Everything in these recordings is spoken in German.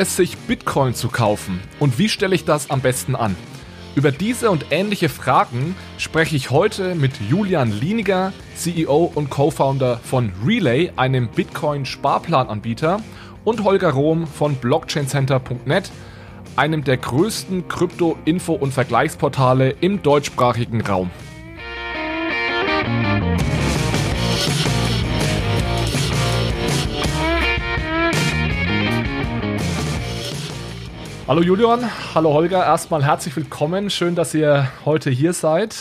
Es sich, Bitcoin zu kaufen? Und wie stelle ich das am besten an? Über diese und ähnliche Fragen spreche ich heute mit Julian Lieniger, CEO und Co-Founder von Relay, einem Bitcoin-Sparplananbieter, und Holger Rohm von blockchaincenter.net, einem der größten Krypto-Info- und Vergleichsportale im deutschsprachigen Raum. Hallo Julian, hallo Holger, erstmal herzlich willkommen. Schön, dass ihr heute hier seid.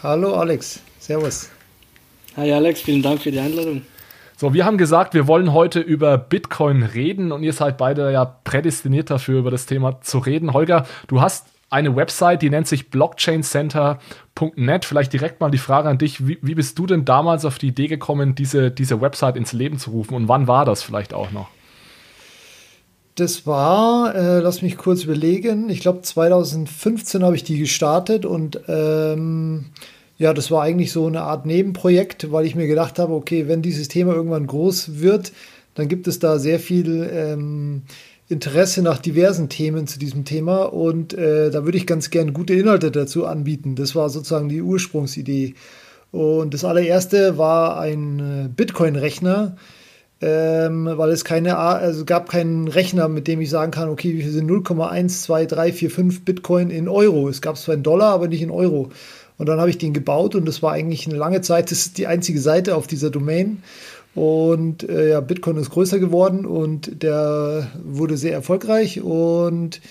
Hallo Alex, Servus. Hi Alex, vielen Dank für die Einladung. So, wir haben gesagt, wir wollen heute über Bitcoin reden und ihr seid beide ja prädestiniert dafür, über das Thema zu reden. Holger, du hast eine Website, die nennt sich blockchaincenter.net. Vielleicht direkt mal die Frage an dich, wie, wie bist du denn damals auf die Idee gekommen, diese, diese Website ins Leben zu rufen und wann war das vielleicht auch noch? Das war, äh, lass mich kurz überlegen, ich glaube 2015 habe ich die gestartet und ähm, ja, das war eigentlich so eine Art Nebenprojekt, weil ich mir gedacht habe, okay, wenn dieses Thema irgendwann groß wird, dann gibt es da sehr viel ähm, Interesse nach diversen Themen zu diesem Thema und äh, da würde ich ganz gern gute Inhalte dazu anbieten. Das war sozusagen die Ursprungsidee. Und das allererste war ein äh, Bitcoin-Rechner, ähm, weil es keine, also gab keinen Rechner, mit dem ich sagen kann, okay, wie viel sind 0,12345 Bitcoin in Euro? Es gab zwar in Dollar, aber nicht in Euro. Und dann habe ich den gebaut und das war eigentlich eine lange Zeit, das ist die einzige Seite auf dieser Domain. Und äh, ja, Bitcoin ist größer geworden und der wurde sehr erfolgreich und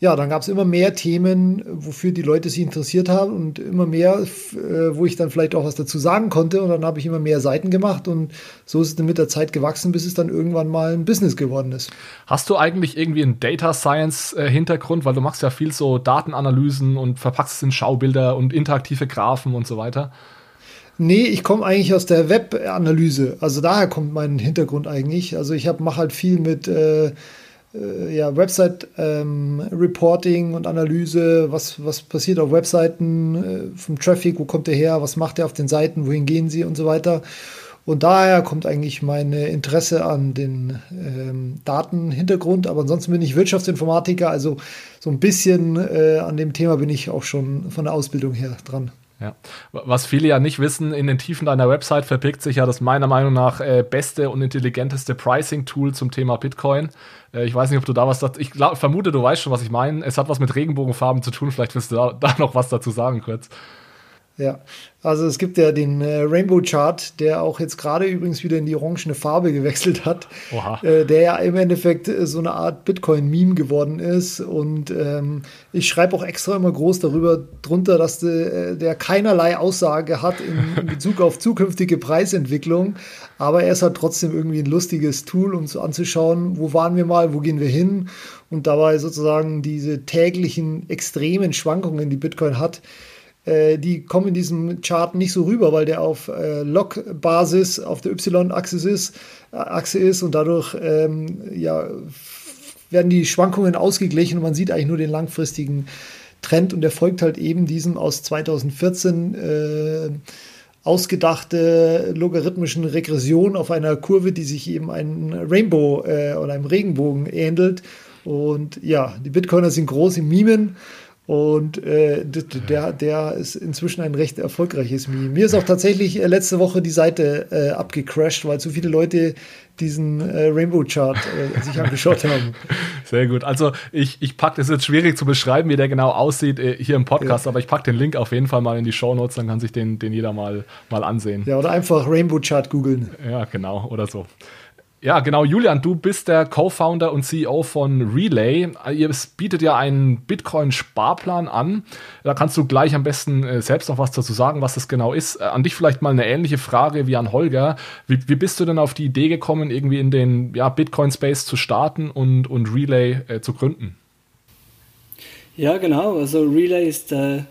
ja, dann gab es immer mehr Themen, wofür die Leute sich interessiert haben und immer mehr, äh, wo ich dann vielleicht auch was dazu sagen konnte. Und dann habe ich immer mehr Seiten gemacht und so ist es dann mit der Zeit gewachsen, bis es dann irgendwann mal ein Business geworden ist. Hast du eigentlich irgendwie einen Data Science äh, Hintergrund, weil du machst ja viel so Datenanalysen und verpackst es in Schaubilder und interaktive Graphen und so weiter? Nee, ich komme eigentlich aus der Webanalyse. Also daher kommt mein Hintergrund eigentlich. Also ich mache halt viel mit äh, äh, ja, Website-Reporting ähm, und Analyse, was, was passiert auf Webseiten, äh, vom Traffic, wo kommt der her, was macht er auf den Seiten, wohin gehen sie und so weiter. Und daher kommt eigentlich mein Interesse an den ähm, Datenhintergrund. Aber ansonsten bin ich Wirtschaftsinformatiker, also so ein bisschen äh, an dem Thema bin ich auch schon von der Ausbildung her dran. Ja. Was viele ja nicht wissen, in den Tiefen deiner Website verbirgt sich ja das meiner Meinung nach äh, beste und intelligenteste Pricing-Tool zum Thema Bitcoin. Äh, ich weiß nicht, ob du da was dazu. Ich glaub, vermute, du weißt schon, was ich meine. Es hat was mit Regenbogenfarben zu tun. Vielleicht willst du da, da noch was dazu sagen kurz. Ja, also es gibt ja den äh, Rainbow Chart, der auch jetzt gerade übrigens wieder in die orangene Farbe gewechselt hat, äh, der ja im Endeffekt äh, so eine Art Bitcoin-Meme geworden ist. Und ähm, ich schreibe auch extra immer groß darüber drunter, dass de, der keinerlei Aussage hat in, in Bezug auf zukünftige Preisentwicklung. Aber er ist halt trotzdem irgendwie ein lustiges Tool, um so anzuschauen, wo waren wir mal, wo gehen wir hin. Und dabei sozusagen diese täglichen extremen Schwankungen, die Bitcoin hat, äh, die kommen in diesem Chart nicht so rüber, weil der auf äh, Log-Basis auf der Y-Achse ist, äh, Achse ist und dadurch ähm, ja, werden die Schwankungen ausgeglichen und man sieht eigentlich nur den langfristigen Trend und der folgt halt eben diesem aus 2014 äh, ausgedachte logarithmischen Regression auf einer Kurve, die sich eben einem Rainbow äh, oder einem Regenbogen ähnelt. Und ja, die Bitcoiner sind groß im Mimen und äh, der, der ist inzwischen ein recht erfolgreiches Meme. Mir ist auch tatsächlich äh, letzte Woche die Seite äh, abgecrashed, weil zu viele Leute diesen äh, Rainbow Chart äh, sich angeschaut haben. Sehr gut. Also ich, ich packe, das ist jetzt schwierig zu beschreiben, wie der genau aussieht äh, hier im Podcast, ja. aber ich packe den Link auf jeden Fall mal in die Show Notes, dann kann sich den, den jeder mal, mal ansehen. Ja, oder einfach Rainbow Chart googeln. Ja, genau, oder so. Ja, genau. Julian, du bist der Co-Founder und CEO von Relay. Ihr bietet ja einen Bitcoin-Sparplan an. Da kannst du gleich am besten äh, selbst noch was dazu sagen, was das genau ist. Äh, an dich vielleicht mal eine ähnliche Frage wie an Holger. Wie, wie bist du denn auf die Idee gekommen, irgendwie in den ja, Bitcoin-Space zu starten und, und Relay äh, zu gründen? Ja, genau. Also Relay ist äh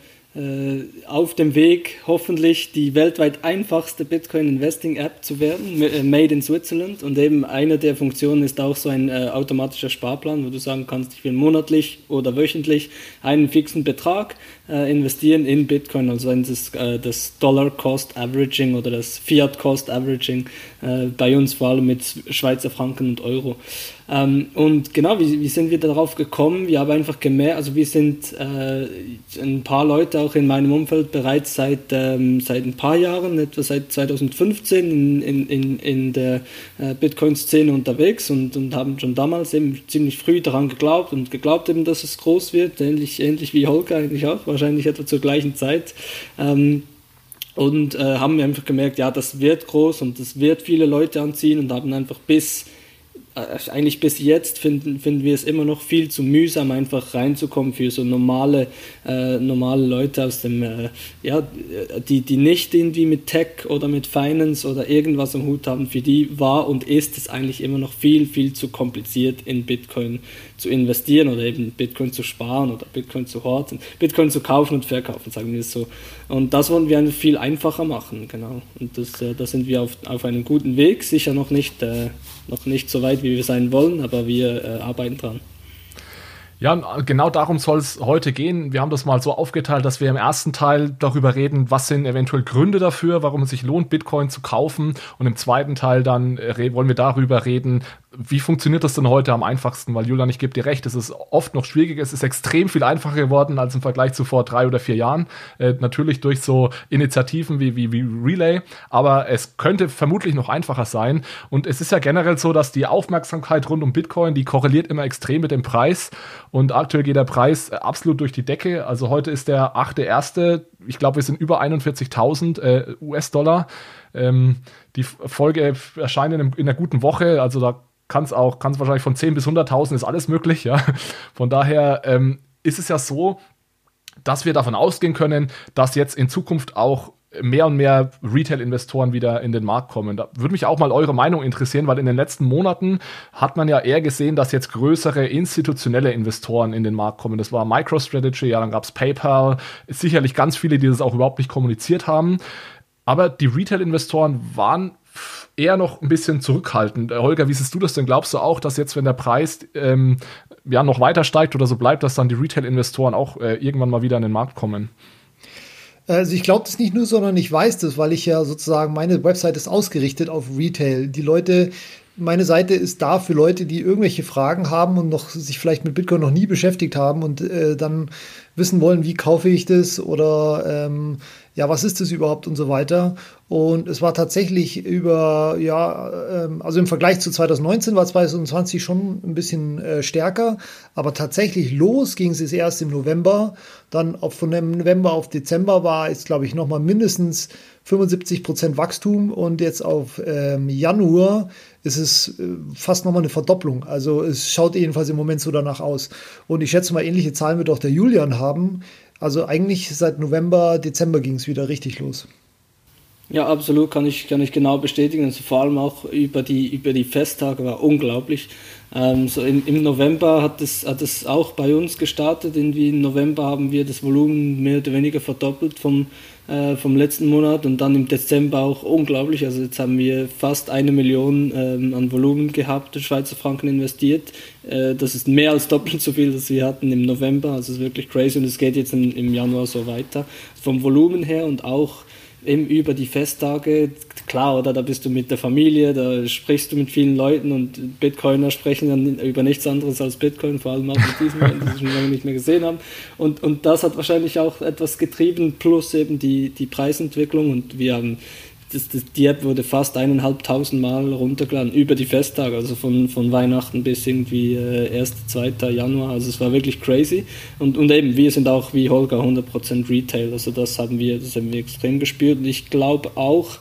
auf dem Weg, hoffentlich die weltweit einfachste Bitcoin-Investing-App zu werden, äh, made in Switzerland. Und eben eine der Funktionen ist auch so ein äh, automatischer Sparplan, wo du sagen kannst, ich will monatlich oder wöchentlich einen fixen Betrag äh, investieren in Bitcoin, also in das, äh, das Dollar-Cost-Averaging oder das Fiat-Cost-Averaging, äh, bei uns vor allem mit Schweizer Franken und Euro. Ähm, und genau, wie, wie sind wir darauf gekommen? Wir haben einfach gemerkt, also wir sind äh, ein paar Leute auch in meinem Umfeld bereits seit, ähm, seit ein paar Jahren, etwa seit 2015 in, in, in, in der äh, Bitcoin-Szene unterwegs und, und haben schon damals eben ziemlich früh daran geglaubt und geglaubt eben, dass es groß wird, ähnlich, ähnlich wie Holger eigentlich auch, wahrscheinlich etwa zur gleichen Zeit. Ähm, und äh, haben einfach gemerkt, ja, das wird groß und das wird viele Leute anziehen und haben einfach bis eigentlich bis jetzt finden, finden wir es immer noch viel zu mühsam, einfach reinzukommen für so normale, äh, normale Leute aus dem, äh, ja, die, die nicht irgendwie mit Tech oder mit Finance oder irgendwas am Hut haben, für die war und ist es eigentlich immer noch viel, viel zu kompliziert in Bitcoin zu investieren oder eben Bitcoin zu sparen oder Bitcoin zu horten, Bitcoin zu kaufen und verkaufen, sagen wir es so. Und das wollen wir viel einfacher machen, genau. Und das, äh, da sind wir auf, auf einem guten Weg, sicher noch nicht, äh, noch nicht so weit, wie wir sein wollen, aber wir äh, arbeiten dran. Ja, genau darum soll es heute gehen. Wir haben das mal so aufgeteilt, dass wir im ersten Teil darüber reden, was sind eventuell Gründe dafür, warum es sich lohnt, Bitcoin zu kaufen. Und im zweiten Teil dann äh, wollen wir darüber reden, wie funktioniert das denn heute am einfachsten? Weil Julian, ich gebe dir recht, es ist oft noch schwieriger, es ist extrem viel einfacher geworden als im Vergleich zu vor drei oder vier Jahren. Äh, natürlich durch so Initiativen wie, wie, wie Relay, aber es könnte vermutlich noch einfacher sein. Und es ist ja generell so, dass die Aufmerksamkeit rund um Bitcoin, die korreliert immer extrem mit dem Preis. Und aktuell geht der Preis absolut durch die Decke. Also heute ist der 8.1., ich glaube, wir sind über 41.000 äh, US-Dollar. Ähm, die Folge erscheint in, in einer guten Woche, also da kann es auch, kann es wahrscheinlich von 10 bis 100.000 ist alles möglich, ja. Von daher ähm, ist es ja so, dass wir davon ausgehen können, dass jetzt in Zukunft auch mehr und mehr Retail-Investoren wieder in den Markt kommen. Da würde mich auch mal eure Meinung interessieren, weil in den letzten Monaten hat man ja eher gesehen, dass jetzt größere institutionelle Investoren in den Markt kommen. Das war MicroStrategy, ja, dann gab es PayPal, sicherlich ganz viele, die das auch überhaupt nicht kommuniziert haben. Aber die Retail-Investoren waren eher noch ein bisschen zurückhaltend. Äh, Holger, wie siehst du das denn? Glaubst du auch, dass jetzt, wenn der Preis ähm, ja noch weiter steigt oder so bleibt, dass dann die Retail-Investoren auch äh, irgendwann mal wieder in den Markt kommen? Also ich glaube das nicht nur, sondern ich weiß das, weil ich ja sozusagen meine Website ist ausgerichtet auf Retail. Die Leute, meine Seite ist da für Leute, die irgendwelche Fragen haben und noch sich vielleicht mit Bitcoin noch nie beschäftigt haben und äh, dann wissen wollen, wie kaufe ich das oder ähm, ja, was ist das überhaupt und so weiter. Und es war tatsächlich über, ja, ähm, also im Vergleich zu 2019 war 2020 schon ein bisschen äh, stärker, aber tatsächlich los ging es erst im November. Dann von November auf Dezember war es, glaube ich, nochmal mindestens 75 Prozent Wachstum und jetzt auf ähm, Januar ist es äh, fast nochmal eine Verdopplung. Also es schaut jedenfalls im Moment so danach aus. Und ich schätze mal, ähnliche Zahlen wird auch der Julian haben. Also eigentlich seit November, Dezember ging es wieder richtig los. Ja, absolut, kann ich, kann ich genau bestätigen. Also vor allem auch über die, über die Festtage war unglaublich. Ähm, so im, Im November hat es, hat es auch bei uns gestartet. Irgendwie im November haben wir das Volumen mehr oder weniger verdoppelt vom, äh, vom letzten Monat und dann im Dezember auch unglaublich. Also jetzt haben wir fast eine Million ähm, an Volumen gehabt, Schweizer Franken investiert. Äh, das ist mehr als doppelt so viel, das wir hatten im November. Also es ist wirklich crazy und es geht jetzt im, im Januar so weiter. Vom Volumen her und auch eben über die Festtage, klar, oder da bist du mit der Familie, da sprichst du mit vielen Leuten und Bitcoiner sprechen dann über nichts anderes als Bitcoin, vor allem auch mit diesen Leuten, die sie schon lange nicht mehr gesehen haben. Und, und das hat wahrscheinlich auch etwas getrieben, plus eben die, die Preisentwicklung und wir haben das, das, die App wurde fast eineinhalbtausend Mal runtergeladen über die Festtage, also von, von Weihnachten bis irgendwie äh, 1., 2. Januar. Also es war wirklich crazy. Und, und eben, wir sind auch wie Holger 100% Retail, also das haben wir, das haben wir extrem gespürt. Und ich glaube auch,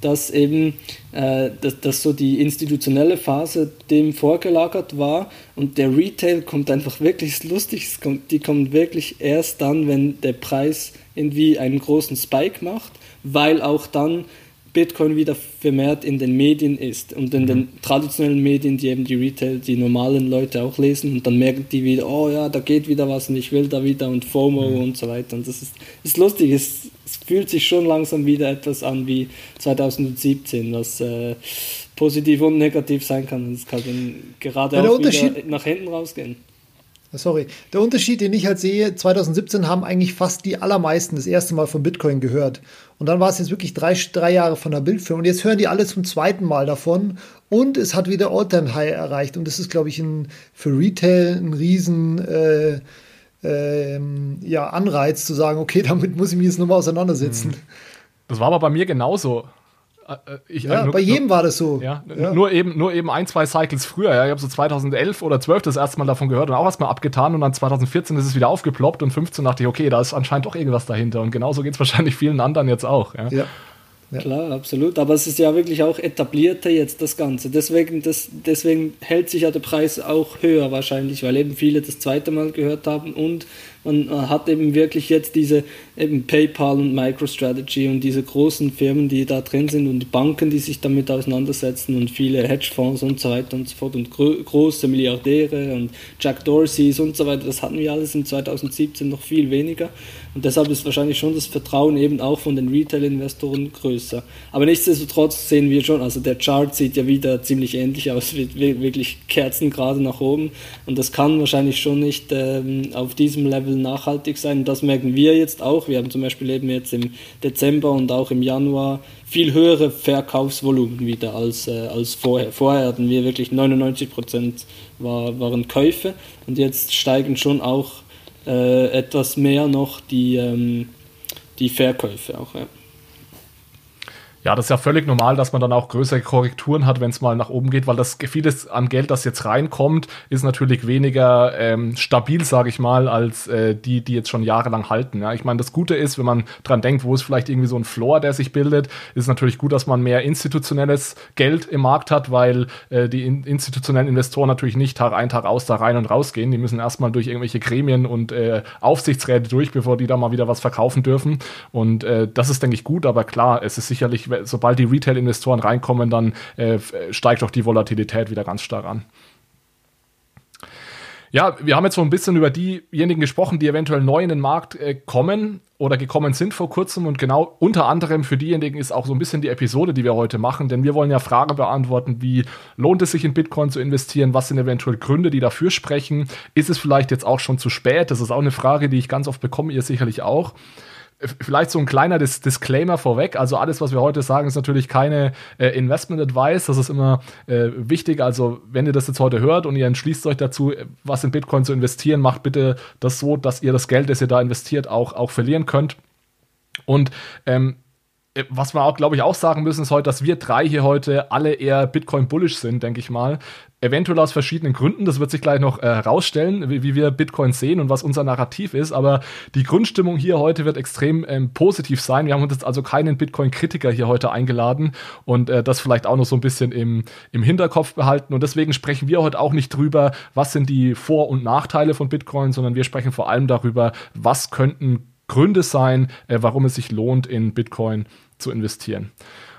dass eben äh, dass, dass so die institutionelle Phase dem vorgelagert war und der Retail kommt einfach wirklich lustig, kommt, die kommt wirklich erst dann, wenn der Preis irgendwie einen großen Spike macht, weil auch dann Bitcoin wieder vermehrt in den Medien ist und in mhm. den traditionellen Medien, die eben die Retail, die normalen Leute auch lesen und dann merken die wieder, oh ja, da geht wieder was und ich will da wieder und FOMO mhm. und so weiter und das ist, ist lustig, es, es, fühlt sich schon langsam wieder etwas an wie 2017, was äh, positiv und negativ sein kann und es kann dann gerade auch wieder nach hinten rausgehen. Sorry. Der Unterschied, den ich halt sehe, 2017 haben eigentlich fast die allermeisten das erste Mal von Bitcoin gehört. Und dann war es jetzt wirklich drei, drei Jahre von der Bildfirma. Und jetzt hören die alle zum zweiten Mal davon. Und es hat wieder All-Time-High erreicht. Und das ist, glaube ich, ein, für Retail ein riesen äh, äh, ja, Anreiz zu sagen, okay, damit muss ich mich jetzt nochmal auseinandersetzen. Das war aber bei mir genauso. Äh, ich, ja, nur, bei jedem nur, war das so. Ja, ja, Nur, eben, nur eben ein, zwei Cycles früher. Ja. Ich habe so 2011 oder 12 das erste Mal davon gehört und auch erstmal abgetan und dann 2014 ist es wieder aufgeploppt und 15 dachte ich, okay, da ist anscheinend doch irgendwas dahinter und genauso geht es wahrscheinlich vielen anderen jetzt auch. Ja. ja. Ja. Klar, absolut. Aber es ist ja wirklich auch etablierter jetzt das Ganze. Deswegen, das, deswegen hält sich ja der Preis auch höher wahrscheinlich, weil eben viele das zweite Mal gehört haben und man hat eben wirklich jetzt diese eben PayPal und MicroStrategy und diese großen Firmen, die da drin sind und die Banken, die sich damit auseinandersetzen und viele Hedgefonds und so weiter und so fort und gro große Milliardäre und Jack Dorseys und so weiter. Das hatten wir alles in 2017 noch viel weniger und deshalb ist wahrscheinlich schon das Vertrauen eben auch von den Retail-Investoren größer. Aber nichtsdestotrotz sehen wir schon, also der Chart sieht ja wieder ziemlich ähnlich aus, wirklich Kerzen gerade nach oben und das kann wahrscheinlich schon nicht ähm, auf diesem Level nachhaltig sein. Und das merken wir jetzt auch. Wir haben zum Beispiel eben jetzt im Dezember und auch im Januar viel höhere Verkaufsvolumen wieder als, äh, als vorher. Vorher hatten wir wirklich 99 Prozent war, waren Käufe und jetzt steigen schon auch äh, etwas mehr noch die, ähm, die Verkäufe auch. Ja. Ja, das ist ja völlig normal, dass man dann auch größere Korrekturen hat, wenn es mal nach oben geht, weil das vieles an Geld, das jetzt reinkommt, ist natürlich weniger ähm, stabil, sage ich mal, als äh, die, die jetzt schon jahrelang halten. Ja, ich meine, das Gute ist, wenn man dran denkt, wo ist vielleicht irgendwie so ein Floor, der sich bildet, ist natürlich gut, dass man mehr institutionelles Geld im Markt hat, weil äh, die in, institutionellen Investoren natürlich nicht Tag ein, Tag aus da rein und rausgehen. Die müssen erstmal durch irgendwelche Gremien und äh, Aufsichtsräte durch, bevor die da mal wieder was verkaufen dürfen. Und äh, das ist, denke ich, gut, aber klar, es ist sicherlich sobald die Retail-Investoren reinkommen, dann äh, steigt auch die Volatilität wieder ganz stark an. Ja, wir haben jetzt so ein bisschen über diejenigen gesprochen, die eventuell neu in den Markt äh, kommen oder gekommen sind vor kurzem. Und genau unter anderem für diejenigen ist auch so ein bisschen die Episode, die wir heute machen. Denn wir wollen ja Fragen beantworten, wie lohnt es sich in Bitcoin zu investieren? Was sind eventuell Gründe, die dafür sprechen? Ist es vielleicht jetzt auch schon zu spät? Das ist auch eine Frage, die ich ganz oft bekomme, ihr sicherlich auch. Vielleicht so ein kleiner Dis Disclaimer vorweg. Also alles, was wir heute sagen, ist natürlich keine äh, Investment Advice. Das ist immer äh, wichtig. Also wenn ihr das jetzt heute hört und ihr entschließt euch dazu, was in Bitcoin zu investieren, macht bitte das so, dass ihr das Geld, das ihr da investiert, auch, auch verlieren könnt. Und ähm, äh, was wir auch, glaube ich, auch sagen müssen, ist heute, dass wir drei hier heute alle eher Bitcoin-bullish sind, denke ich mal. Eventuell aus verschiedenen Gründen, das wird sich gleich noch herausstellen, äh, wie, wie, wir Bitcoin sehen und was unser Narrativ ist. Aber die Grundstimmung hier heute wird extrem ähm, positiv sein. Wir haben uns jetzt also keinen Bitcoin-Kritiker hier heute eingeladen und äh, das vielleicht auch noch so ein bisschen im, im Hinterkopf behalten. Und deswegen sprechen wir heute auch nicht drüber, was sind die Vor- und Nachteile von Bitcoin, sondern wir sprechen vor allem darüber, was könnten Gründe sein, äh, warum es sich lohnt, in Bitcoin zu investieren.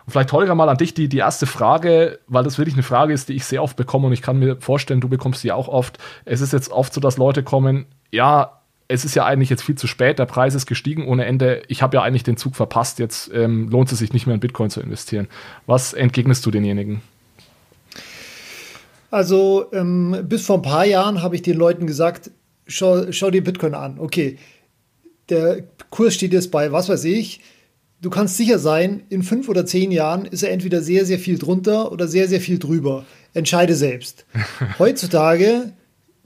Und vielleicht, Holger, mal an dich die, die erste Frage, weil das wirklich eine Frage ist, die ich sehr oft bekomme und ich kann mir vorstellen, du bekommst sie auch oft. Es ist jetzt oft so, dass Leute kommen, ja, es ist ja eigentlich jetzt viel zu spät, der Preis ist gestiegen ohne Ende, ich habe ja eigentlich den Zug verpasst, jetzt ähm, lohnt es sich nicht mehr in Bitcoin zu investieren. Was entgegnest du denjenigen? Also ähm, bis vor ein paar Jahren habe ich den Leuten gesagt, schau, schau dir Bitcoin an. Okay, der Kurs steht jetzt bei, was weiß ich, du kannst sicher sein, in fünf oder zehn Jahren ist er entweder sehr, sehr viel drunter oder sehr, sehr viel drüber. Entscheide selbst. Heutzutage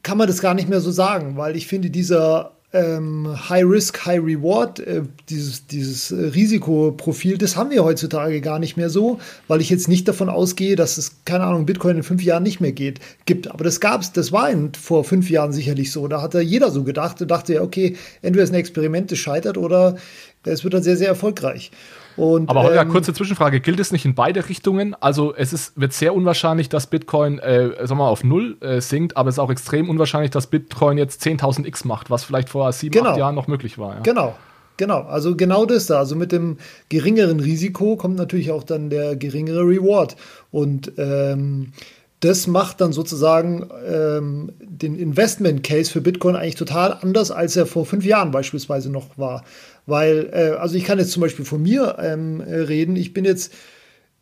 kann man das gar nicht mehr so sagen, weil ich finde, dieser ähm, High Risk, High Reward, äh, dieses, dieses Risikoprofil, das haben wir heutzutage gar nicht mehr so, weil ich jetzt nicht davon ausgehe, dass es, keine Ahnung, Bitcoin in fünf Jahren nicht mehr geht, gibt. Aber das gab's, das war in, vor fünf Jahren sicherlich so. Da hat ja jeder so gedacht und dachte ja, okay, entweder ist ein Experiment, das scheitert oder es wird dann sehr, sehr erfolgreich. Und, Aber Holger, ähm, kurze Zwischenfrage, gilt es nicht in beide Richtungen? Also es ist, wird sehr unwahrscheinlich, dass Bitcoin äh, sagen wir mal, auf Null äh, sinkt, aber es ist auch extrem unwahrscheinlich, dass Bitcoin jetzt 10.000 X macht, was vielleicht vor sieben, genau. acht Jahren noch möglich war. Ja? Genau, Genau, also genau das da. Also mit dem geringeren Risiko kommt natürlich auch dann der geringere Reward. Und ähm, das macht dann sozusagen ähm, den Investment Case für Bitcoin eigentlich total anders, als er vor fünf Jahren beispielsweise noch war. Weil, äh, also ich kann jetzt zum Beispiel von mir ähm, reden. Ich bin jetzt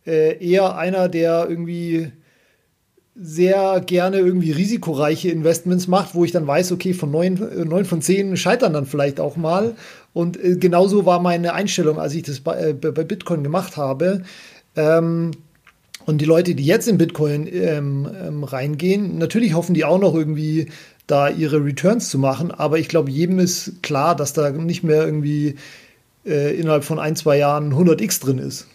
äh, eher einer, der irgendwie sehr gerne irgendwie risikoreiche Investments macht, wo ich dann weiß, okay, von neun, äh, neun von zehn scheitern dann vielleicht auch mal. Und äh, genauso war meine Einstellung, als ich das bei, äh, bei Bitcoin gemacht habe. Ähm, und die Leute, die jetzt in Bitcoin ähm, ähm, reingehen, natürlich hoffen die auch noch irgendwie da ihre Returns zu machen, aber ich glaube, jedem ist klar, dass da nicht mehr irgendwie äh, innerhalb von ein, zwei Jahren 100x drin ist.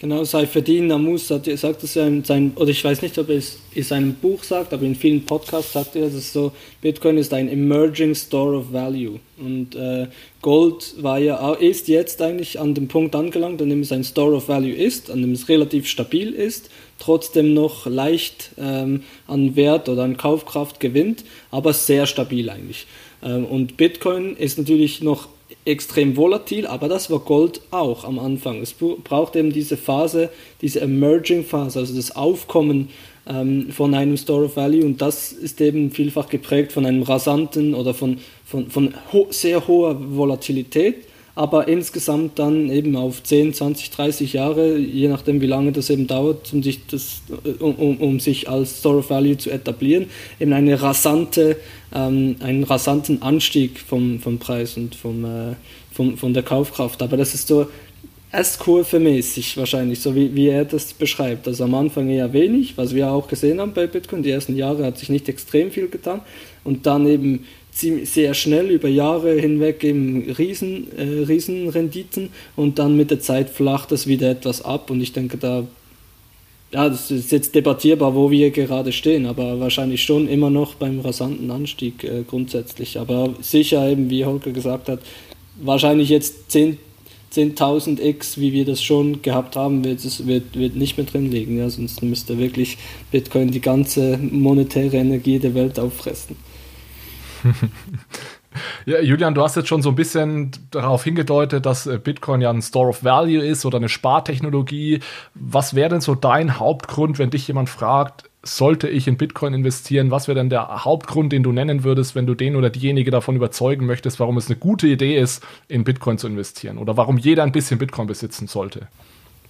Genau, Seifedin Namus sagt es ja in seinem, oder ich weiß nicht, ob er es in seinem Buch sagt, aber in vielen Podcasts sagt er, dass es so, Bitcoin ist ein emerging store of value. Und äh, Gold war ja, ist jetzt eigentlich an dem Punkt angelangt, an dem es ein Store of Value ist, an dem es relativ stabil ist, trotzdem noch leicht ähm, an Wert oder an Kaufkraft gewinnt, aber sehr stabil eigentlich. Ähm, und Bitcoin ist natürlich noch extrem volatil, aber das war Gold auch am Anfang. Es braucht eben diese Phase, diese Emerging Phase, also das Aufkommen ähm, von einem Store of Value und das ist eben vielfach geprägt von einem rasanten oder von, von, von ho sehr hoher Volatilität, aber insgesamt dann eben auf 10, 20, 30 Jahre, je nachdem wie lange das eben dauert, um sich, das, um, um, um sich als Store of Value zu etablieren, eben eine rasante ähm, einen rasanten Anstieg vom, vom Preis und vom, äh, vom, von der Kaufkraft. Aber das ist so S-Kurve-mäßig wahrscheinlich, so wie, wie er das beschreibt. Also am Anfang eher wenig, was wir auch gesehen haben bei Bitcoin. Die ersten Jahre hat sich nicht extrem viel getan. Und dann eben sehr schnell über Jahre hinweg eben Riesen, äh, Riesenrenditen und dann mit der Zeit flacht das wieder etwas ab. Und ich denke, da ja, das ist jetzt debattierbar, wo wir gerade stehen, aber wahrscheinlich schon immer noch beim rasanten Anstieg äh, grundsätzlich. Aber sicher eben, wie Holger gesagt hat, wahrscheinlich jetzt 10, 10.000 X, wie wir das schon gehabt haben, wird, es wird, wird nicht mehr drin liegen. Ja? Sonst müsste wirklich Bitcoin die ganze monetäre Energie der Welt auffressen. Ja, Julian, du hast jetzt schon so ein bisschen darauf hingedeutet, dass äh, Bitcoin ja ein Store of Value ist oder eine Spartechnologie. Was wäre denn so dein Hauptgrund, wenn dich jemand fragt, sollte ich in Bitcoin investieren? Was wäre denn der Hauptgrund, den du nennen würdest, wenn du den oder diejenige davon überzeugen möchtest, warum es eine gute Idee ist, in Bitcoin zu investieren oder warum jeder ein bisschen Bitcoin besitzen sollte?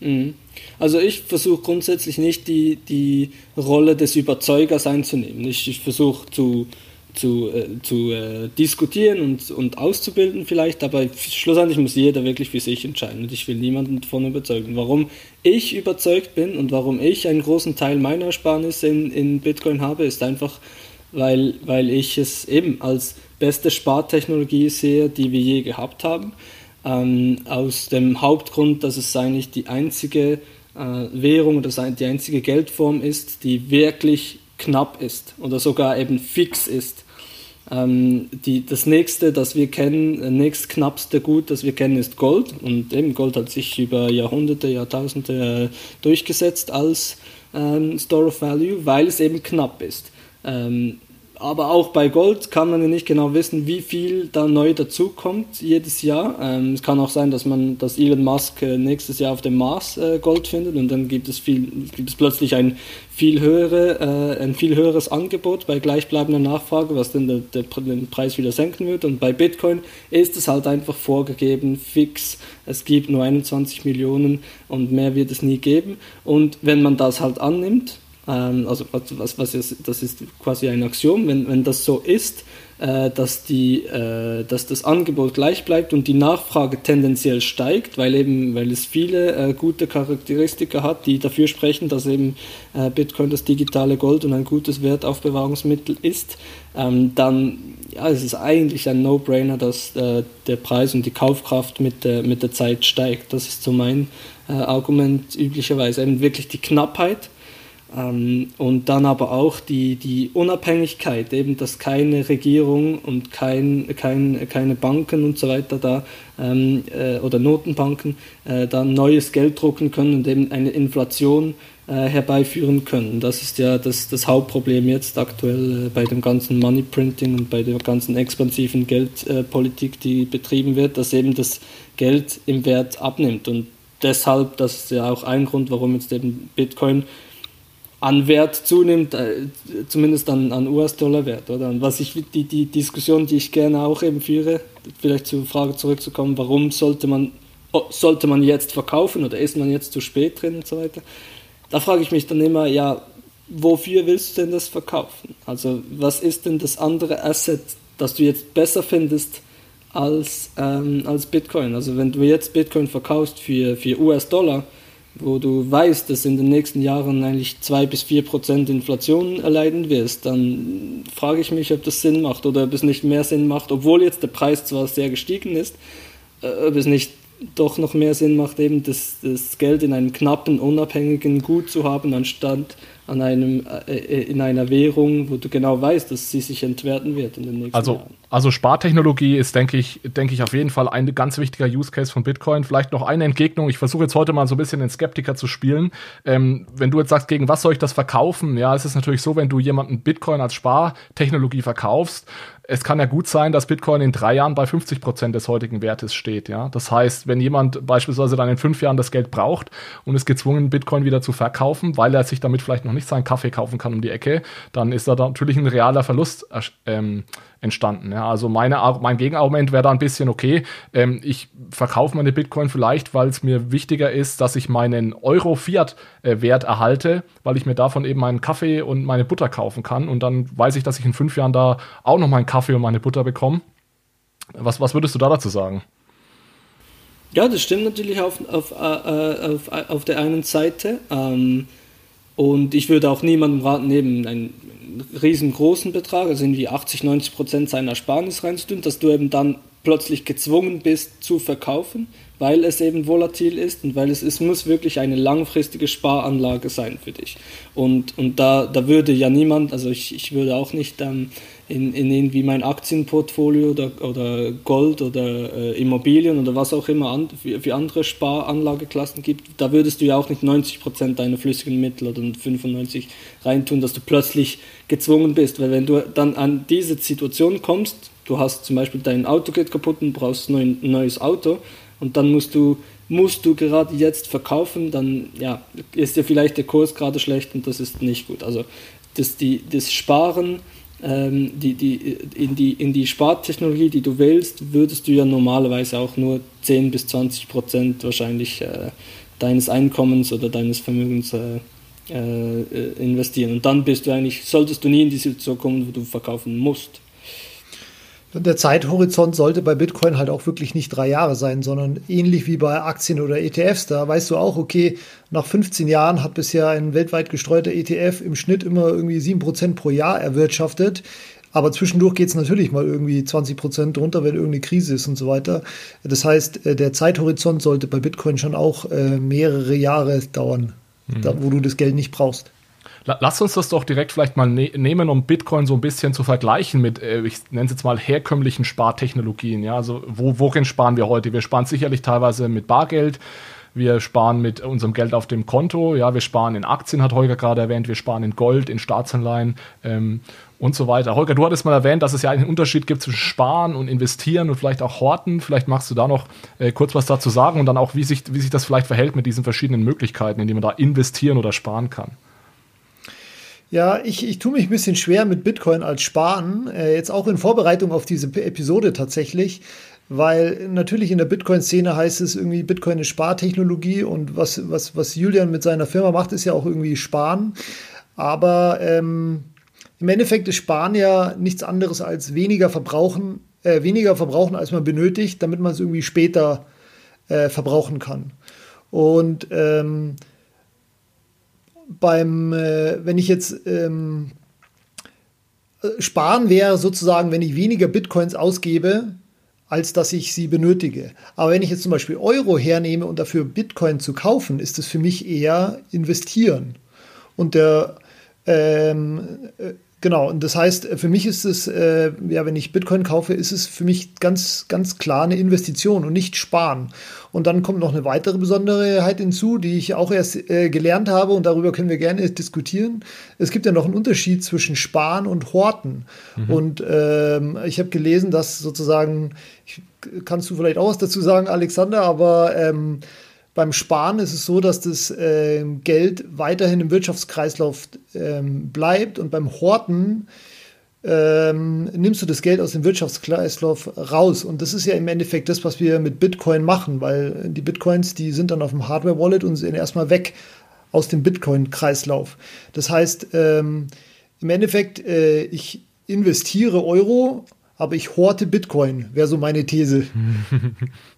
Mhm. Also ich versuche grundsätzlich nicht die, die Rolle des Überzeugers einzunehmen. Ich, ich versuche zu zu, äh, zu äh, diskutieren und, und auszubilden vielleicht, aber schlussendlich muss jeder wirklich für sich entscheiden und ich will niemanden davon überzeugen. Warum ich überzeugt bin und warum ich einen großen Teil meiner Ersparnisse in, in Bitcoin habe, ist einfach, weil, weil ich es eben als beste Spartechnologie sehe, die wir je gehabt haben. Ähm, aus dem Hauptgrund, dass es eigentlich die einzige äh, Währung oder die einzige Geldform ist, die wirklich knapp ist oder sogar eben fix ist. Ähm, die, das nächste, das wir kennen, das nächstknappste Gut, das wir kennen, ist Gold. Und eben Gold hat sich über Jahrhunderte, Jahrtausende äh, durchgesetzt als ähm, Store of Value, weil es eben knapp ist. Ähm, aber auch bei Gold kann man ja nicht genau wissen, wie viel da neu dazukommt jedes Jahr. Ähm, es kann auch sein, dass man, dass Elon Musk äh, nächstes Jahr auf dem Mars äh, Gold findet und dann gibt es viel, gibt es plötzlich ein viel höhere, äh, ein viel höheres Angebot bei gleichbleibender Nachfrage, was dann der, der, den Preis wieder senken wird. Und bei Bitcoin ist es halt einfach vorgegeben, fix. Es gibt nur 21 Millionen und mehr wird es nie geben. Und wenn man das halt annimmt, also was, was ist, das ist quasi ein Axiom, wenn, wenn das so ist, äh, dass, die, äh, dass das Angebot gleich bleibt und die Nachfrage tendenziell steigt, weil, eben, weil es viele äh, gute Charakteristika hat, die dafür sprechen, dass eben äh, Bitcoin das digitale Gold und ein gutes Wertaufbewahrungsmittel ist, ähm, dann ja, es ist eigentlich ein No-Brainer, dass äh, der Preis und die Kaufkraft mit der, mit der Zeit steigt. Das ist so mein äh, Argument üblicherweise, eben wirklich die Knappheit ähm, und dann aber auch die, die Unabhängigkeit, eben dass keine Regierung und kein, kein, keine Banken und so weiter da ähm, äh, oder Notenbanken äh, dann neues Geld drucken können und eben eine Inflation äh, herbeiführen können. Das ist ja das, das Hauptproblem jetzt aktuell äh, bei dem ganzen Money Printing und bei der ganzen expansiven Geldpolitik, die betrieben wird, dass eben das Geld im Wert abnimmt. Und deshalb, das ist ja auch ein Grund, warum jetzt eben Bitcoin an Wert zunimmt, äh, zumindest an, an US-Dollar-Wert. Oder? Und was ich, die, die Diskussion, die ich gerne auch eben führe, vielleicht zur Frage zurückzukommen, warum sollte man, oh, sollte man jetzt verkaufen oder ist man jetzt zu spät drin und so weiter, da frage ich mich dann immer, ja, wofür willst du denn das verkaufen? Also was ist denn das andere Asset, das du jetzt besser findest als, ähm, als Bitcoin? Also wenn du jetzt Bitcoin verkaufst für, für US-Dollar, wo du weißt, dass in den nächsten Jahren eigentlich 2 bis 4 Prozent Inflation erleiden wirst, dann frage ich mich, ob das Sinn macht oder ob es nicht mehr Sinn macht, obwohl jetzt der Preis zwar sehr gestiegen ist, äh, ob es nicht doch noch mehr Sinn macht, eben das, das Geld in einem knappen, unabhängigen Gut zu haben, anstatt an einem, äh, äh, in einer Währung, wo du genau weißt, dass sie sich entwerten wird in den nächsten also, Jahren. Also Spartechnologie ist, denke ich, denke ich, auf jeden Fall ein ganz wichtiger Use Case von Bitcoin. Vielleicht noch eine Entgegnung. Ich versuche jetzt heute mal so ein bisschen den Skeptiker zu spielen. Ähm, wenn du jetzt sagst, gegen was soll ich das verkaufen? Ja, es ist natürlich so, wenn du jemanden Bitcoin als Spartechnologie verkaufst, es kann ja gut sein, dass Bitcoin in drei Jahren bei 50 Prozent des heutigen Wertes steht. Ja, das heißt, wenn jemand beispielsweise dann in fünf Jahren das Geld braucht und ist gezwungen, Bitcoin wieder zu verkaufen, weil er sich damit vielleicht noch nicht seinen Kaffee kaufen kann um die Ecke, dann ist da natürlich ein realer Verlust ähm, entstanden. Ja, also meine, mein Gegenargument wäre da ein bisschen, okay, ähm, ich verkaufe meine Bitcoin vielleicht, weil es mir wichtiger ist, dass ich meinen Euro-Fiat-Wert erhalte, weil ich mir davon eben meinen Kaffee und meine Butter kaufen kann und dann weiß ich, dass ich in fünf Jahren da auch noch meinen Kaffee und meine Butter bekomme. Was, was würdest du da dazu sagen? Ja, das stimmt natürlich auf, auf, äh, auf, auf der einen Seite. Ähm, und ich würde auch niemandem raten, neben riesengroßen Betrag, also irgendwie 80, 90 Prozent seiner Ersparnis reinzutun, dass du eben dann plötzlich gezwungen bist zu verkaufen, weil es eben volatil ist und weil es, es muss wirklich eine langfristige Sparanlage sein für dich. Und, und da, da würde ja niemand, also ich, ich würde auch nicht ähm, in, in irgendwie mein Aktienportfolio oder, oder Gold oder äh, Immobilien oder was auch immer an, für, für, andere Sparanlageklassen gibt, da würdest du ja auch nicht 90% deiner flüssigen Mittel oder 95% reintun, dass du plötzlich gezwungen bist. Weil wenn du dann an diese Situation kommst, du hast zum Beispiel dein Auto geht kaputt und brauchst ein neues Auto und dann musst du musst du gerade jetzt verkaufen, dann ja, ist dir vielleicht der Kurs gerade schlecht und das ist nicht gut. Also das, die, das Sparen ähm, die, die, in, die, in die Spartechnologie, die du wählst, würdest du ja normalerweise auch nur 10 bis 20 Prozent wahrscheinlich äh, deines Einkommens oder deines Vermögens äh, äh, investieren. Und dann bist du eigentlich, solltest du nie in die Situation kommen, wo du verkaufen musst. Der Zeithorizont sollte bei Bitcoin halt auch wirklich nicht drei Jahre sein, sondern ähnlich wie bei Aktien oder ETFs. Da weißt du auch, okay, nach 15 Jahren hat bisher ein weltweit gestreuter ETF im Schnitt immer irgendwie 7% pro Jahr erwirtschaftet. Aber zwischendurch geht es natürlich mal irgendwie 20 Prozent drunter, wenn irgendeine Krise ist und so weiter. Das heißt, äh, der Zeithorizont sollte bei Bitcoin schon auch äh, mehrere Jahre dauern, mhm. da, wo du das Geld nicht brauchst. Lass uns das doch direkt vielleicht mal ne nehmen, um Bitcoin so ein bisschen zu vergleichen mit, äh, ich nenne es jetzt mal herkömmlichen Spartechnologien. Ja, also wo, worin sparen wir heute? Wir sparen sicherlich teilweise mit Bargeld. Wir sparen mit unserem Geld auf dem Konto, ja, wir sparen in Aktien, hat Holger gerade erwähnt, wir sparen in Gold, in Staatsanleihen ähm, und so weiter. Holger, du hattest mal erwähnt, dass es ja einen Unterschied gibt zwischen Sparen und Investieren und vielleicht auch Horten. Vielleicht magst du da noch äh, kurz was dazu sagen und dann auch, wie sich, wie sich das vielleicht verhält mit diesen verschiedenen Möglichkeiten, in denen man da investieren oder sparen kann. Ja, ich, ich tue mich ein bisschen schwer mit Bitcoin als Sparen, äh, jetzt auch in Vorbereitung auf diese Episode tatsächlich, weil natürlich in der Bitcoin-Szene heißt es irgendwie, Bitcoin ist Spartechnologie und was, was, was Julian mit seiner Firma macht, ist ja auch irgendwie Sparen. Aber ähm, im Endeffekt ist Sparen ja nichts anderes als weniger verbrauchen, äh, weniger verbrauchen, als man benötigt, damit man es irgendwie später äh, verbrauchen kann. Und ähm, beim, äh, wenn ich jetzt ähm, sparen wäre sozusagen, wenn ich weniger Bitcoins ausgebe, als dass ich sie benötige. Aber wenn ich jetzt zum Beispiel Euro hernehme und dafür Bitcoin zu kaufen, ist es für mich eher investieren. Und der ähm, äh, Genau, und das heißt, für mich ist es, äh, ja, wenn ich Bitcoin kaufe, ist es für mich ganz, ganz klar eine Investition und nicht sparen. Und dann kommt noch eine weitere Besonderheit hinzu, die ich auch erst äh, gelernt habe und darüber können wir gerne diskutieren. Es gibt ja noch einen Unterschied zwischen Sparen und Horten. Mhm. Und ähm, ich habe gelesen, dass sozusagen, ich, kannst du vielleicht auch was dazu sagen, Alexander, aber ähm, beim Sparen ist es so, dass das äh, Geld weiterhin im Wirtschaftskreislauf ähm, bleibt und beim Horten ähm, nimmst du das Geld aus dem Wirtschaftskreislauf raus. Und das ist ja im Endeffekt das, was wir mit Bitcoin machen, weil die Bitcoins, die sind dann auf dem Hardware-Wallet und sind erstmal weg. aus dem Bitcoin-Kreislauf. Das heißt, ähm, im Endeffekt, äh, ich investiere Euro, aber ich horte Bitcoin, wäre so meine These.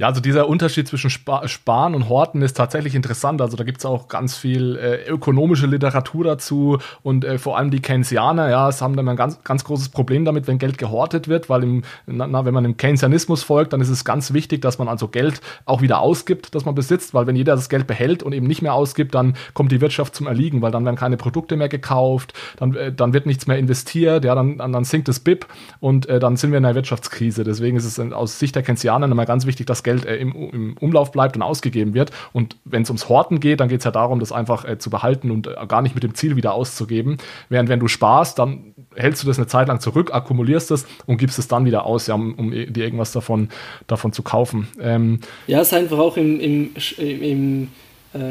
Ja, also dieser Unterschied zwischen Sp Sparen und Horten ist tatsächlich interessant. Also da gibt es auch ganz viel äh, ökonomische Literatur dazu und äh, vor allem die Keynesianer, ja, es haben dann ein ganz, ganz großes Problem damit, wenn Geld gehortet wird, weil im, na, wenn man dem Keynesianismus folgt, dann ist es ganz wichtig, dass man also Geld auch wieder ausgibt, das man besitzt, weil wenn jeder das Geld behält und eben nicht mehr ausgibt, dann kommt die Wirtschaft zum Erliegen, weil dann werden keine Produkte mehr gekauft, dann, äh, dann wird nichts mehr investiert, ja, dann, dann, dann sinkt das BIP und äh, dann sind wir in einer Wirtschaftskrise. Deswegen ist es aus Sicht der Keynesianer immer ganz wichtig, dass Geld Geld äh, im, im, Umlauf bleibt und ausgegeben wird. Und wenn es ums Horten geht, dann geht es ja darum, das einfach äh, zu behalten und äh, gar nicht mit dem Ziel wieder auszugeben. Während wenn du sparst, dann hältst du das eine Zeit lang zurück, akkumulierst es und gibst es dann wieder aus, ja, um, um dir irgendwas davon, davon zu kaufen. Ähm, ja, es ist einfach auch im, im, im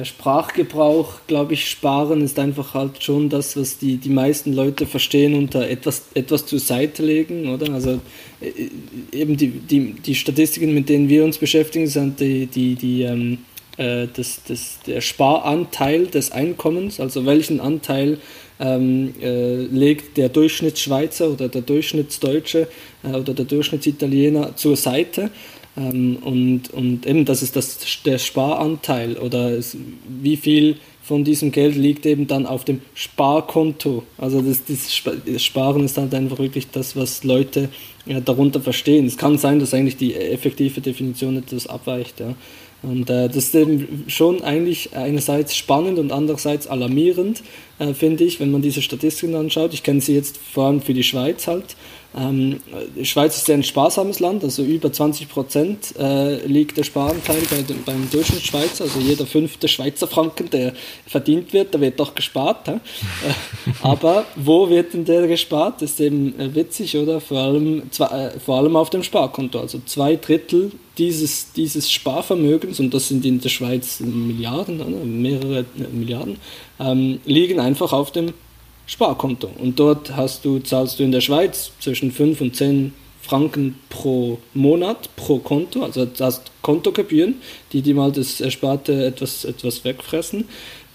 Sprachgebrauch, glaube ich, sparen ist einfach halt schon das, was die, die meisten Leute verstehen unter etwas, etwas zur Seite legen, oder? Also äh, eben die, die, die Statistiken, mit denen wir uns beschäftigen, sind die, die, die ähm, äh, das, das, der Sparanteil des Einkommens, also welchen Anteil ähm, äh, legt der Durchschnittsschweizer oder der Durchschnittsdeutsche äh, oder der Durchschnittsitaliener zur Seite. Ähm, und, und eben, das ist das, der Sparanteil oder es, wie viel von diesem Geld liegt eben dann auf dem Sparkonto. Also das, das Sparen ist halt einfach wirklich das, was Leute ja, darunter verstehen. Es kann sein, dass eigentlich die effektive Definition etwas abweicht. Ja. Und äh, das ist eben schon eigentlich einerseits spannend und andererseits alarmierend, äh, finde ich, wenn man diese Statistiken anschaut. Ich kenne sie jetzt vor allem für die Schweiz halt. Ähm, die Schweiz ist ein sparsames Land, also über 20 Prozent äh, liegt der Sparanteil bei dem, beim Durchschnittsschweizer, also jeder fünfte Schweizer Franken, der verdient wird, da wird doch gespart. Äh, aber wo wird denn der gespart? Das ist eben äh, witzig, oder? Vor allem, zwei, äh, vor allem auf dem Sparkonto. Also zwei Drittel dieses, dieses Sparvermögens, und das sind in der Schweiz Milliarden, mehrere Milliarden, ähm, liegen einfach auf dem Sparkonto. Und dort hast du, zahlst du in der Schweiz zwischen 5 und 10 Franken pro Monat, pro Konto. Also du hast Kontogebühren, die dir mal das Ersparte etwas, etwas wegfressen.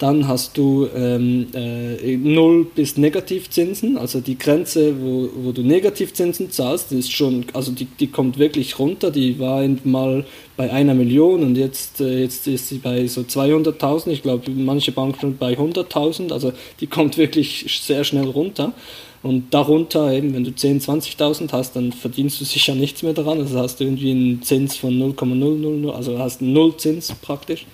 Dann hast du ähm, äh, Null bis Negativzinsen, also die Grenze, wo, wo du Negativzinsen zahlst, ist schon, also die, die kommt wirklich runter. Die war mal bei einer Million und jetzt, äh, jetzt ist sie bei so 200.000. Ich glaube, manche Banken bei 100.000. Also die kommt wirklich sehr schnell runter. Und darunter, eben, wenn du 10.000, 20.000 hast, dann verdienst du sicher nichts mehr daran. Also hast du irgendwie einen Zins von 0,00, also hast einen Nullzins praktisch.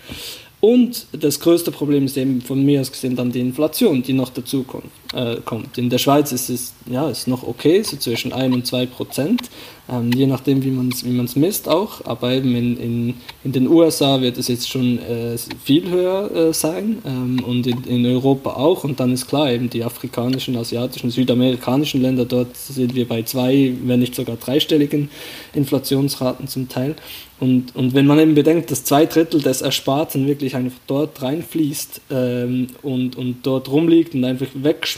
Und das größte Problem ist eben von mir aus gesehen dann die Inflation, die noch dazu kommt. Äh, kommt. In der Schweiz ist es ja, ist noch okay, so zwischen 1 und 2 Prozent, ähm, je nachdem, wie man es wie misst auch. Aber eben in, in, in den USA wird es jetzt schon äh, viel höher äh, sein ähm, und in, in Europa auch. Und dann ist klar, eben die afrikanischen, asiatischen, südamerikanischen Länder, dort sind wir bei zwei, wenn nicht sogar dreistelligen Inflationsraten zum Teil. Und, und wenn man eben bedenkt, dass zwei Drittel des Ersparten wirklich einfach dort reinfließt ähm, und, und dort rumliegt und einfach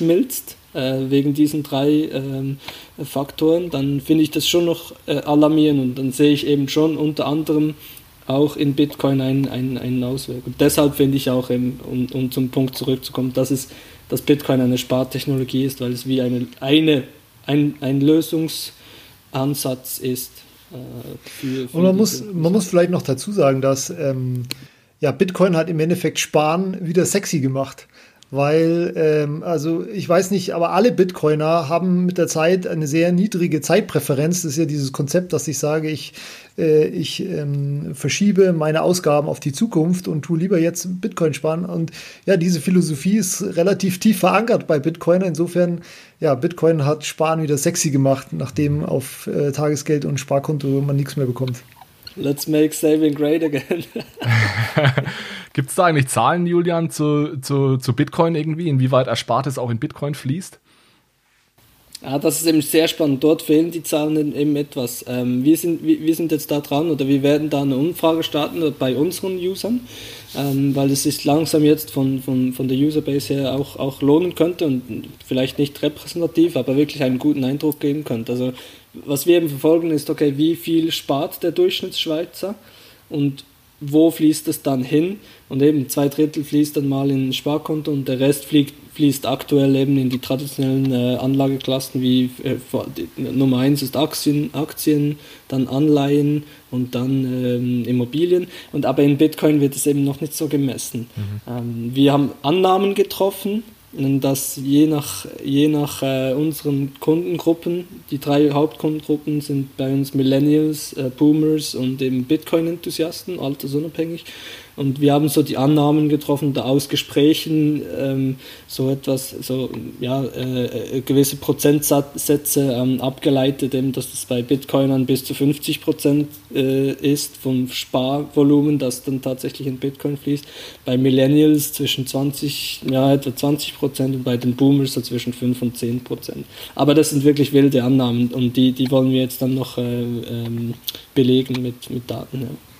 wegschmilzt äh, wegen diesen drei ähm, Faktoren, dann finde ich das schon noch äh, alarmierend und dann sehe ich eben schon unter anderem auch in Bitcoin einen, einen, einen Ausweg. Und deshalb finde ich auch, eben, um, um zum Punkt zurückzukommen, dass, es, dass Bitcoin eine Spartechnologie ist, weil es wie eine, eine, ein, ein Lösungsansatz ist für, für Und man muss, man muss vielleicht noch dazu sagen, dass ähm, ja, Bitcoin hat im Endeffekt Sparen wieder sexy gemacht weil, ähm, also ich weiß nicht, aber alle Bitcoiner haben mit der Zeit eine sehr niedrige Zeitpräferenz. Das ist ja dieses Konzept, dass ich sage, ich, äh, ich ähm, verschiebe meine Ausgaben auf die Zukunft und tue lieber jetzt Bitcoin sparen. Und ja, diese Philosophie ist relativ tief verankert bei Bitcoiner. Insofern, ja, Bitcoin hat Sparen wieder sexy gemacht, nachdem auf äh, Tagesgeld und Sparkonto man nichts mehr bekommt. Let's make saving great again. Gibt es da eigentlich Zahlen, Julian, zu, zu, zu Bitcoin irgendwie, inwieweit Erspartes auch in Bitcoin fließt? Ja, das ist eben sehr spannend. Dort fehlen die Zahlen eben etwas. Ähm, wir, sind, wir, wir, sind jetzt da dran oder wir werden da eine Umfrage starten bei unseren Usern, ähm, weil es sich langsam jetzt von, von, von der Userbase her auch, auch lohnen könnte und vielleicht nicht repräsentativ, aber wirklich einen guten Eindruck geben könnte. Also was wir eben verfolgen ist, okay, wie viel spart der Durchschnittsschweizer und wo fließt es dann hin? Und eben zwei Drittel fließt dann mal in ein Sparkonto und der Rest fliegt, fließt aktuell eben in die traditionellen äh, Anlageklassen wie äh, Nummer eins ist Aktien, Aktien, dann Anleihen und dann ähm, Immobilien. Und aber in Bitcoin wird es eben noch nicht so gemessen. Mhm. Ähm, wir haben Annahmen getroffen, dass je nach, je nach äh, unseren Kundengruppen, die drei Hauptkundengruppen sind bei uns Millennials, äh, Boomers und eben Bitcoin-Enthusiasten, altersunabhängig, und wir haben so die Annahmen getroffen, da aus Gesprächen ähm, so etwas, so ja, äh, äh, gewisse Prozentsätze ähm, abgeleitet, eben, dass das bei Bitcoinern bis zu 50 Prozent äh, ist vom Sparvolumen, das dann tatsächlich in Bitcoin fließt. Bei Millennials zwischen 20, ja, etwa 20 Prozent und bei den Boomers so zwischen 5 und 10 Prozent. Aber das sind wirklich wilde Annahmen und die, die wollen wir jetzt dann noch äh, ähm, belegen mit, mit Daten. Ja.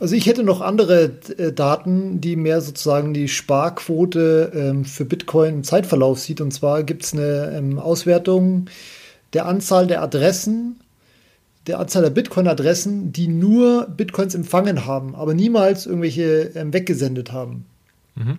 Also ich hätte noch andere äh, Daten, die mehr sozusagen die Sparquote ähm, für Bitcoin im Zeitverlauf sieht. Und zwar gibt es eine ähm, Auswertung der Anzahl der Adressen, der Anzahl der Bitcoin-Adressen, die nur Bitcoins empfangen haben, aber niemals irgendwelche ähm, weggesendet haben. Mhm.